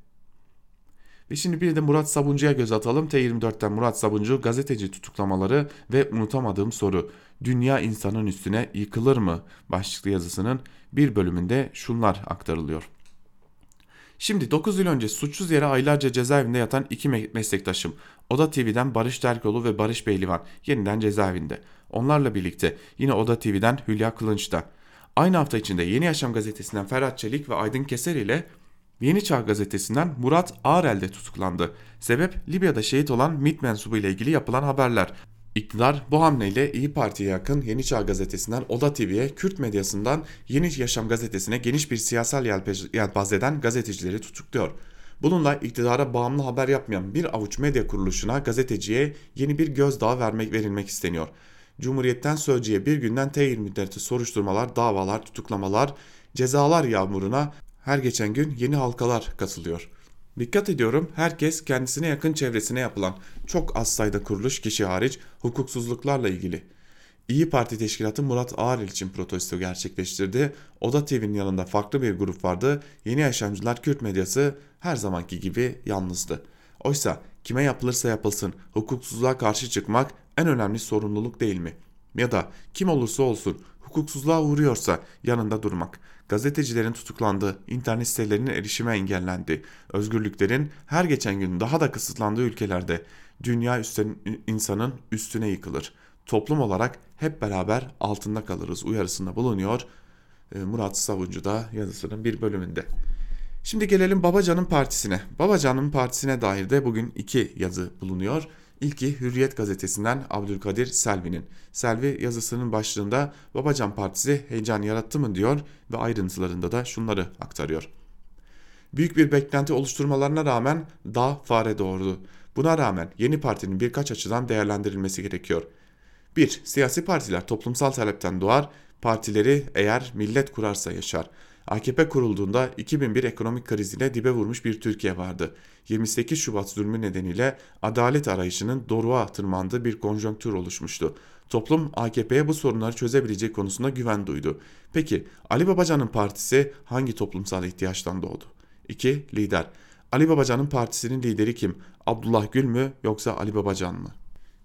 Ve şimdi bir de Murat Sabuncu'ya göz atalım. T24'ten Murat Sabuncu gazeteci tutuklamaları ve unutamadığım soru. Dünya insanın üstüne yıkılır mı? Başlıklı yazısının bir bölümünde şunlar aktarılıyor. Şimdi 9 yıl önce suçsuz yere aylarca cezaevinde yatan iki meslektaşım Oda TV'den Barış Terkoğlu ve Barış Beylivan yeniden cezaevinde. Onlarla birlikte yine Oda TV'den Hülya Kılınç da. Aynı hafta içinde Yeni Yaşam gazetesinden Ferhat Çelik ve Aydın Keser ile Yeni Çağ gazetesinden Murat Ağrel de tutuklandı. Sebep Libya'da şehit olan MİT mensubu ile ilgili yapılan haberler. İktidar bu hamleyle İyi Parti'ye yakın Yeni Çağ gazetesinden Oda TV'ye, Kürt medyasından Yeni Yaşam gazetesine geniş bir siyasal yelpazeden gazetecileri tutukluyor. Bununla iktidara bağımlı haber yapmayan bir avuç medya kuruluşuna gazeteciye yeni bir gözdağı vermek verilmek isteniyor. Cumhuriyetten Sözcü'ye bir günden T müddeti soruşturmalar, davalar, tutuklamalar, cezalar yağmuruna her geçen gün yeni halkalar katılıyor. Dikkat ediyorum herkes kendisine yakın çevresine yapılan çok az sayıda kuruluş kişi hariç hukuksuzluklarla ilgili. İyi Parti Teşkilatı Murat Ağrel için protesto gerçekleştirdi. Oda TV'nin yanında farklı bir grup vardı. Yeni Yaşamcılar Kürt medyası her zamanki gibi yalnızdı. Oysa kime yapılırsa yapılsın hukuksuzluğa karşı çıkmak en önemli sorumluluk değil mi? Ya da kim olursa olsun hukuksuzluğa uğruyorsa yanında durmak. Gazetecilerin tutuklandığı, internet sitelerinin erişime engellendi. Özgürlüklerin her geçen gün daha da kısıtlandığı ülkelerde dünya üstten, insanın üstüne yıkılır. Toplum olarak hep beraber altında kalırız uyarısında bulunuyor e, Murat Savuncu da yazısının bir bölümünde. Şimdi gelelim Babacan'ın partisine. Babacan'ın partisine dair de bugün iki yazı bulunuyor. İlki Hürriyet gazetesinden Abdülkadir Selvi'nin. Selvi yazısının başlığında Babacan Partisi heyecan yarattı mı diyor ve ayrıntılarında da şunları aktarıyor. Büyük bir beklenti oluşturmalarına rağmen dağ fare doğurdu. Buna rağmen yeni partinin birkaç açıdan değerlendirilmesi gerekiyor. 1. Siyasi partiler toplumsal talepten doğar, partileri eğer millet kurarsa yaşar. AKP kurulduğunda 2001 ekonomik kriziyle dibe vurmuş bir Türkiye vardı. 28 Şubat zulmü nedeniyle adalet arayışının doruğa tırmandığı bir konjonktür oluşmuştu. Toplum AKP'ye bu sorunları çözebilecek konusunda güven duydu. Peki Ali Babacan'ın partisi hangi toplumsal ihtiyaçtan doğdu? 2. Lider Ali Babacan'ın partisinin lideri kim? Abdullah Gül mü yoksa Ali Babacan mı?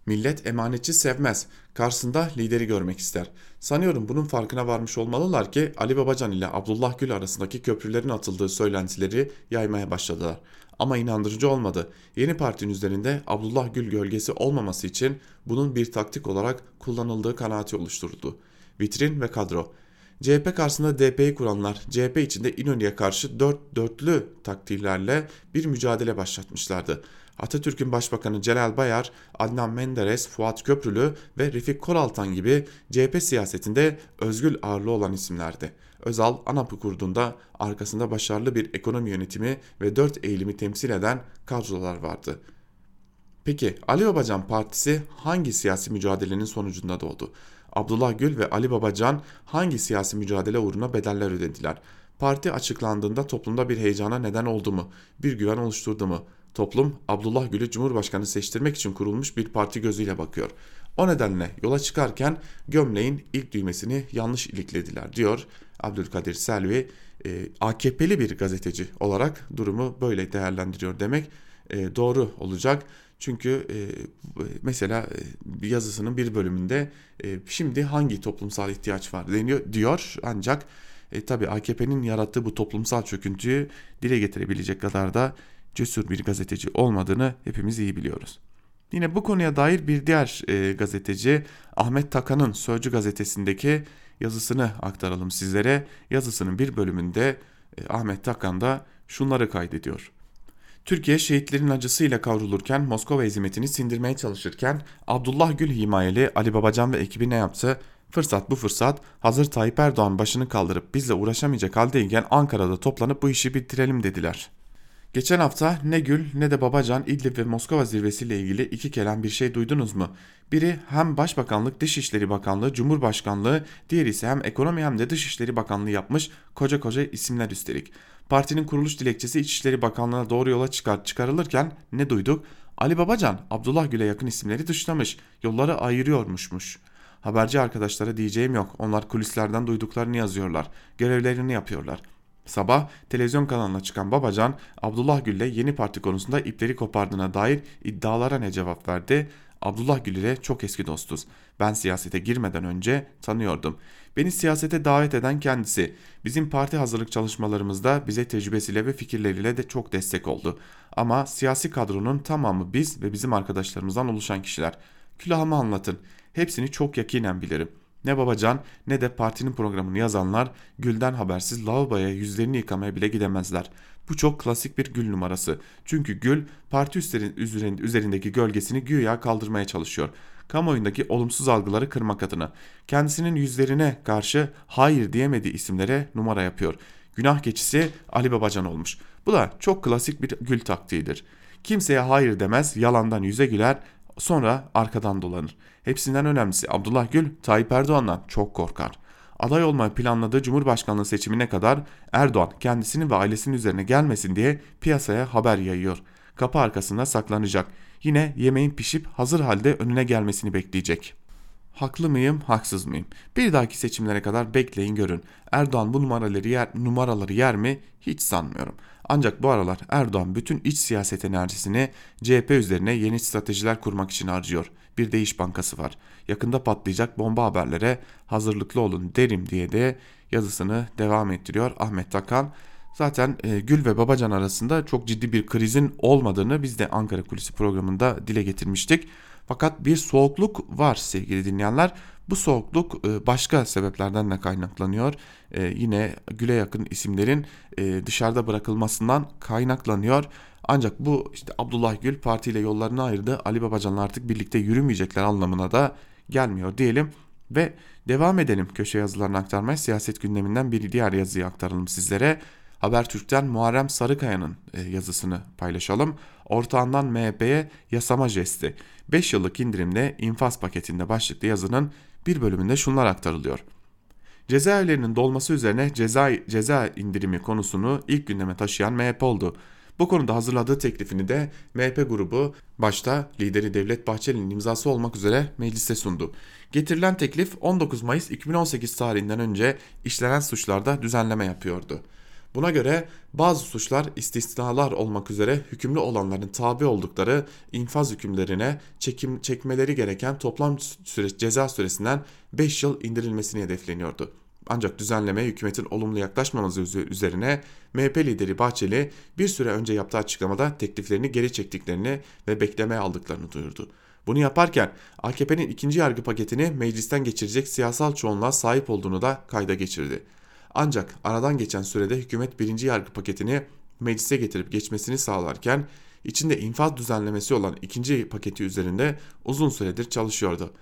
Millet emanetçi sevmez. Karşısında lideri görmek ister. Sanıyorum bunun farkına varmış olmalılar ki Ali Babacan ile Abdullah Gül arasındaki köprülerin atıldığı söylentileri yaymaya başladılar. Ama inandırıcı olmadı. Yeni partinin üzerinde Abdullah Gül gölgesi olmaması için bunun bir taktik olarak kullanıldığı kanaati oluşturuldu. Vitrin ve kadro. CHP karşısında DP'yi kuranlar CHP içinde İnönü'ye karşı dört dörtlü taktiklerle bir mücadele başlatmışlardı. Atatürk'ün Başbakanı Celal Bayar, Adnan Menderes, Fuat Köprülü ve Refik Koraltan gibi CHP siyasetinde özgül ağırlığı olan isimlerdi. Özal ANAP'ı kurduğunda arkasında başarılı bir ekonomi yönetimi ve dört eğilimi temsil eden kadrolar vardı. Peki Ali Babacan Partisi hangi siyasi mücadelenin sonucunda doğdu? Abdullah Gül ve Ali Babacan hangi siyasi mücadele uğruna bedeller ödediler? Parti açıklandığında toplumda bir heyecana neden oldu mu? Bir güven oluşturdu mu? Toplum Abdullah Gül'ü Cumhurbaşkanı seçtirmek için kurulmuş bir parti gözüyle bakıyor. O nedenle yola çıkarken gömleğin ilk düğmesini yanlış iliklediler diyor Abdülkadir Selvi. E, AKP'li bir gazeteci olarak durumu böyle değerlendiriyor demek e, doğru olacak. Çünkü e, mesela e, yazısının bir bölümünde e, şimdi hangi toplumsal ihtiyaç var deniyor diyor ancak e, tabi AKP'nin yarattığı bu toplumsal çöküntüyü dile getirebilecek kadar da cesur bir gazeteci olmadığını hepimiz iyi biliyoruz. Yine bu konuya dair bir diğer e, gazeteci Ahmet Takan'ın Sözcü gazetesindeki yazısını aktaralım sizlere. Yazısının bir bölümünde e, Ahmet Takan da şunları kaydediyor. Türkiye şehitlerin acısıyla kavrulurken Moskova hizmetini sindirmeye çalışırken Abdullah Gül himayeli Ali Babacan ve ekibi ne yaptı? Fırsat bu fırsat hazır Tayyip Erdoğan başını kaldırıp bizle uğraşamayacak haldeyken Ankara'da toplanıp bu işi bitirelim dediler. Geçen hafta ne Gül ne de Babacan İdlib ve Moskova zirvesiyle ilgili iki kelam bir şey duydunuz mu? Biri hem Başbakanlık Dışişleri Bakanlığı Cumhurbaşkanlığı diğeri ise hem Ekonomi hem de Dışişleri Bakanlığı yapmış koca koca isimler üstelik. Partinin kuruluş dilekçesi İçişleri Bakanlığı'na doğru yola çıkar çıkarılırken ne duyduk? Ali Babacan Abdullah Gül'e yakın isimleri dışlamış yolları ayırıyormuşmuş. Haberci arkadaşlara diyeceğim yok onlar kulislerden duyduklarını yazıyorlar görevlerini yapıyorlar. Sabah televizyon kanalına çıkan Babacan, Abdullah Gül'le yeni parti konusunda ipleri kopardığına dair iddialara ne cevap verdi? Abdullah Gül ile çok eski dostuz. Ben siyasete girmeden önce tanıyordum. Beni siyasete davet eden kendisi. Bizim parti hazırlık çalışmalarımızda bize tecrübesiyle ve fikirleriyle de çok destek oldu. Ama siyasi kadronun tamamı biz ve bizim arkadaşlarımızdan oluşan kişiler. Külahımı anlatın. Hepsini çok yakinen bilirim. Ne Babacan ne de partinin programını yazanlar Gül'den habersiz lavaboya yüzlerini yıkamaya bile gidemezler. Bu çok klasik bir Gül numarası. Çünkü Gül parti üzerindeki gölgesini güya kaldırmaya çalışıyor. Kamuoyundaki olumsuz algıları kırmak adına. Kendisinin yüzlerine karşı hayır diyemediği isimlere numara yapıyor. Günah geçisi Ali Babacan olmuş. Bu da çok klasik bir Gül taktiğidir. Kimseye hayır demez, yalandan yüze güler, sonra arkadan dolanır. Hepsinden önemlisi Abdullah Gül, Tayyip Erdoğan'dan çok korkar. Aday olmayı planladığı Cumhurbaşkanlığı seçimine kadar Erdoğan kendisinin ve ailesinin üzerine gelmesin diye piyasaya haber yayıyor. Kapı arkasında saklanacak. Yine yemeğin pişip hazır halde önüne gelmesini bekleyecek. Haklı mıyım, haksız mıyım? Bir dahaki seçimlere kadar bekleyin görün. Erdoğan bu numaraları yer, numaraları yer mi? Hiç sanmıyorum. Ancak bu aralar Erdoğan bütün iç siyaset enerjisini CHP üzerine yeni stratejiler kurmak için harcıyor. Bir de İş Bankası var. Yakında patlayacak bomba haberlere hazırlıklı olun derim diye de yazısını devam ettiriyor Ahmet Takan. Zaten e, Gül ve Babacan arasında çok ciddi bir krizin olmadığını biz de Ankara Kulisi programında dile getirmiştik. Fakat bir soğukluk var sevgili dinleyenler. Bu soğukluk e, başka sebeplerden de kaynaklanıyor. E, yine Gül'e yakın isimlerin e, dışarıda bırakılmasından kaynaklanıyor. Ancak bu işte Abdullah Gül partiyle yollarını ayırdı. Ali Babacan'la artık birlikte yürümeyecekler anlamına da gelmiyor diyelim. Ve devam edelim köşe yazılarını aktarmaya. Siyaset gündeminden bir diğer yazıyı aktaralım sizlere. Habertürk'ten Muharrem Sarıkaya'nın yazısını paylaşalım. Ortağından MHP'ye yasama jesti. 5 yıllık indirimle infaz paketinde başlıklı yazının bir bölümünde şunlar aktarılıyor. Cezaevlerinin dolması üzerine ceza, ceza indirimi konusunu ilk gündeme taşıyan MHP oldu. Bu konuda hazırladığı teklifini de MHP grubu başta lideri Devlet Bahçeli'nin imzası olmak üzere meclise sundu. Getirilen teklif 19 Mayıs 2018 tarihinden önce işlenen suçlarda düzenleme yapıyordu. Buna göre bazı suçlar istisnalar olmak üzere hükümlü olanların tabi oldukları infaz hükümlerine çekim, çekmeleri gereken toplam süre, ceza süresinden 5 yıl indirilmesini hedefleniyordu. Ancak düzenlemeye hükümetin olumlu yaklaşmaması üzerine MHP lideri Bahçeli bir süre önce yaptığı açıklamada tekliflerini geri çektiklerini ve beklemeye aldıklarını duyurdu. Bunu yaparken AKP'nin ikinci yargı paketini meclisten geçirecek siyasal çoğunluğa sahip olduğunu da kayda geçirdi. Ancak aradan geçen sürede hükümet birinci yargı paketini meclise getirip geçmesini sağlarken içinde infaz düzenlemesi olan ikinci paketi üzerinde uzun süredir çalışıyordu.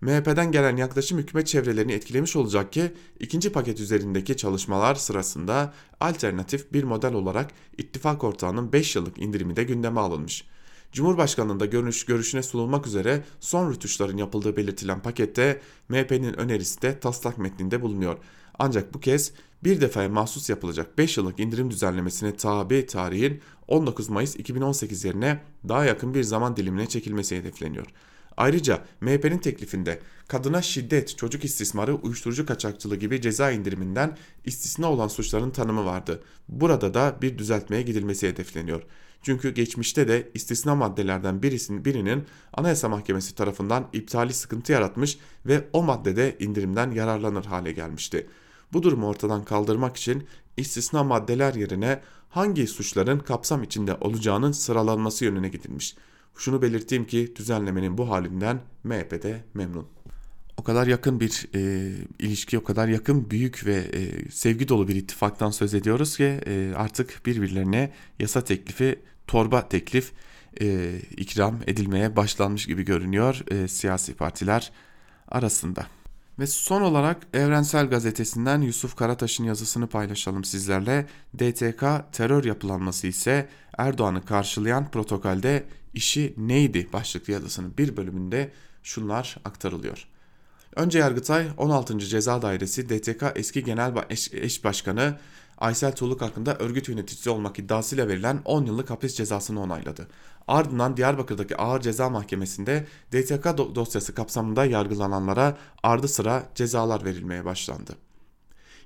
MHP'den gelen yaklaşım hükümet çevrelerini etkilemiş olacak ki ikinci paket üzerindeki çalışmalar sırasında alternatif bir model olarak ittifak ortağının 5 yıllık indirimi de gündeme alınmış. Cumhurbaşkanlığında görüş, görüşüne sunulmak üzere son rütuşların yapıldığı belirtilen pakette MHP'nin önerisi de taslak metninde bulunuyor. Ancak bu kez bir defaya mahsus yapılacak 5 yıllık indirim düzenlemesine tabi tarihin 19 Mayıs 2018 yerine daha yakın bir zaman dilimine çekilmesi hedefleniyor. Ayrıca MHP'nin teklifinde kadına şiddet, çocuk istismarı, uyuşturucu kaçakçılığı gibi ceza indiriminden istisna olan suçların tanımı vardı. Burada da bir düzeltmeye gidilmesi hedefleniyor. Çünkü geçmişte de istisna maddelerden birisinin birinin Anayasa Mahkemesi tarafından iptali sıkıntı yaratmış ve o maddede indirimden yararlanır hale gelmişti. Bu durumu ortadan kaldırmak için istisna maddeler yerine hangi suçların kapsam içinde olacağının sıralanması yönüne gidilmiş. Şunu belirteyim ki düzenlemenin bu halinden MHP'de memnun. O kadar yakın bir e, ilişki, o kadar yakın, büyük ve e, sevgi dolu bir ittifaktan söz ediyoruz ki e, artık birbirlerine yasa teklifi, torba teklif e, ikram edilmeye başlanmış gibi görünüyor e, siyasi partiler arasında. Ve son olarak Evrensel Gazetesi'nden Yusuf Karataş'ın yazısını paylaşalım sizlerle. DTK terör yapılanması ise Erdoğan'ı karşılayan protokolde işi neydi başlıklı yazısının bir bölümünde şunlar aktarılıyor. Önce Yargıtay 16. Ceza Dairesi DTK eski genel eş, başkanı Aysel Tuğluk hakkında örgüt yöneticisi olmak iddiasıyla verilen 10 yıllık hapis cezasını onayladı. Ardından Diyarbakır'daki Ağır Ceza Mahkemesi'nde DTK dosyası kapsamında yargılananlara ardı sıra cezalar verilmeye başlandı.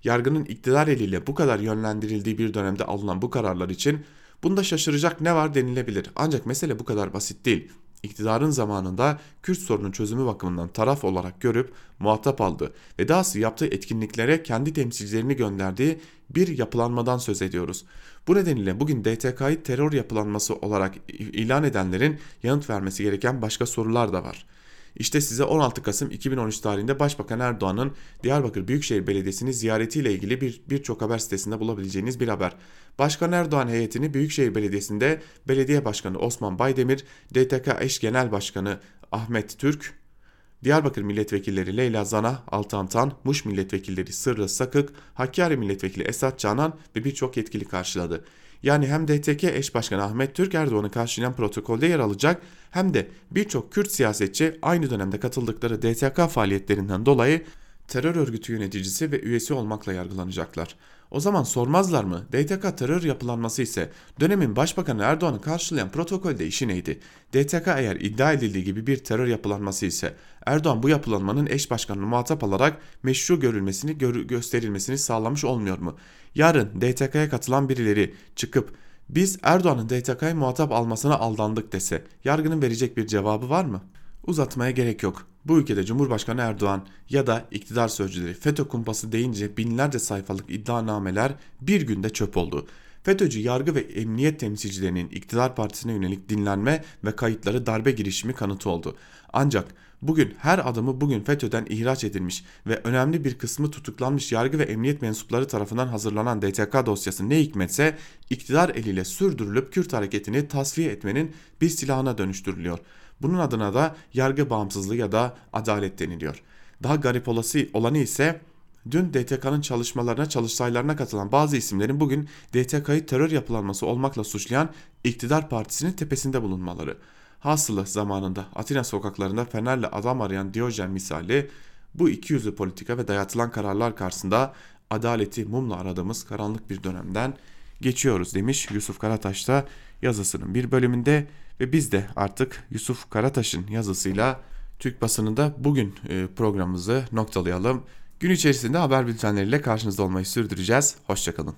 Yargının iktidar eliyle bu kadar yönlendirildiği bir dönemde alınan bu kararlar için bunda şaşıracak ne var denilebilir. Ancak mesele bu kadar basit değil. İktidarın zamanında Kürt sorunun çözümü bakımından taraf olarak görüp muhatap aldı ve dahası yaptığı etkinliklere kendi temsilcilerini gönderdiği bir yapılanmadan söz ediyoruz. Bu nedenle bugün DTK'yı terör yapılanması olarak ilan edenlerin yanıt vermesi gereken başka sorular da var. İşte size 16 Kasım 2013 tarihinde Başbakan Erdoğan'ın Diyarbakır Büyükşehir Belediyesi'ni ziyaretiyle ilgili bir birçok haber sitesinde bulabileceğiniz bir haber. Başkan Erdoğan heyetini Büyükşehir Belediyesi'nde Belediye Başkanı Osman Baydemir, DTK Eş Genel Başkanı Ahmet Türk, Diyarbakır Milletvekilleri Leyla Zana, Altan Tan, Muş Milletvekilleri Sırrı Sakık, Hakkari Milletvekili Esat Canan ve birçok yetkili karşıladı. Yani hem DTK eş başkanı Ahmet Türk Erdoğan'ı karşılayan protokolde yer alacak hem de birçok Kürt siyasetçi aynı dönemde katıldıkları DTK faaliyetlerinden dolayı terör örgütü yöneticisi ve üyesi olmakla yargılanacaklar. O zaman sormazlar mı? DTK terör yapılanması ise dönemin başbakanı Erdoğan'ı karşılayan protokolde işi neydi? DTK eğer iddia edildiği gibi bir terör yapılanması ise Erdoğan bu yapılanmanın eş başkanını muhatap alarak meşru görülmesini gör gösterilmesini sağlamış olmuyor mu? Yarın DTK'ya katılan birileri çıkıp biz Erdoğan'ın DTK'yı muhatap almasına aldandık dese yargının verecek bir cevabı var mı? Uzatmaya gerek yok. Bu ülkede Cumhurbaşkanı Erdoğan ya da iktidar sözcüleri FETÖ kumpası deyince binlerce sayfalık iddianameler bir günde çöp oldu. FETÖ'cü yargı ve emniyet temsilcilerinin iktidar partisine yönelik dinlenme ve kayıtları darbe girişimi kanıtı oldu. Ancak bugün her adımı bugün FETÖ'den ihraç edilmiş ve önemli bir kısmı tutuklanmış yargı ve emniyet mensupları tarafından hazırlanan DTK dosyası ne hikmetse iktidar eliyle sürdürülüp Kürt hareketini tasfiye etmenin bir silahına dönüştürülüyor. Bunun adına da yargı bağımsızlığı ya da adalet deniliyor. Daha garip olası olanı ise dün DTK'nın çalışmalarına, çalıştaylarına katılan bazı isimlerin bugün DTK'yı terör yapılanması olmakla suçlayan iktidar partisinin tepesinde bulunmaları. Hasılı zamanında Atina sokaklarında fenerle adam arayan Diyojen misali bu iki yüzlü politika ve dayatılan kararlar karşısında adaleti mumla aradığımız karanlık bir dönemden geçiyoruz demiş Yusuf Karataş yazısının bir bölümünde ve biz de artık Yusuf Karataş'ın yazısıyla Türk basınında bugün e, programımızı noktalayalım. Gün içerisinde haber bültenleriyle karşınızda olmayı sürdüreceğiz. Hoşçakalın.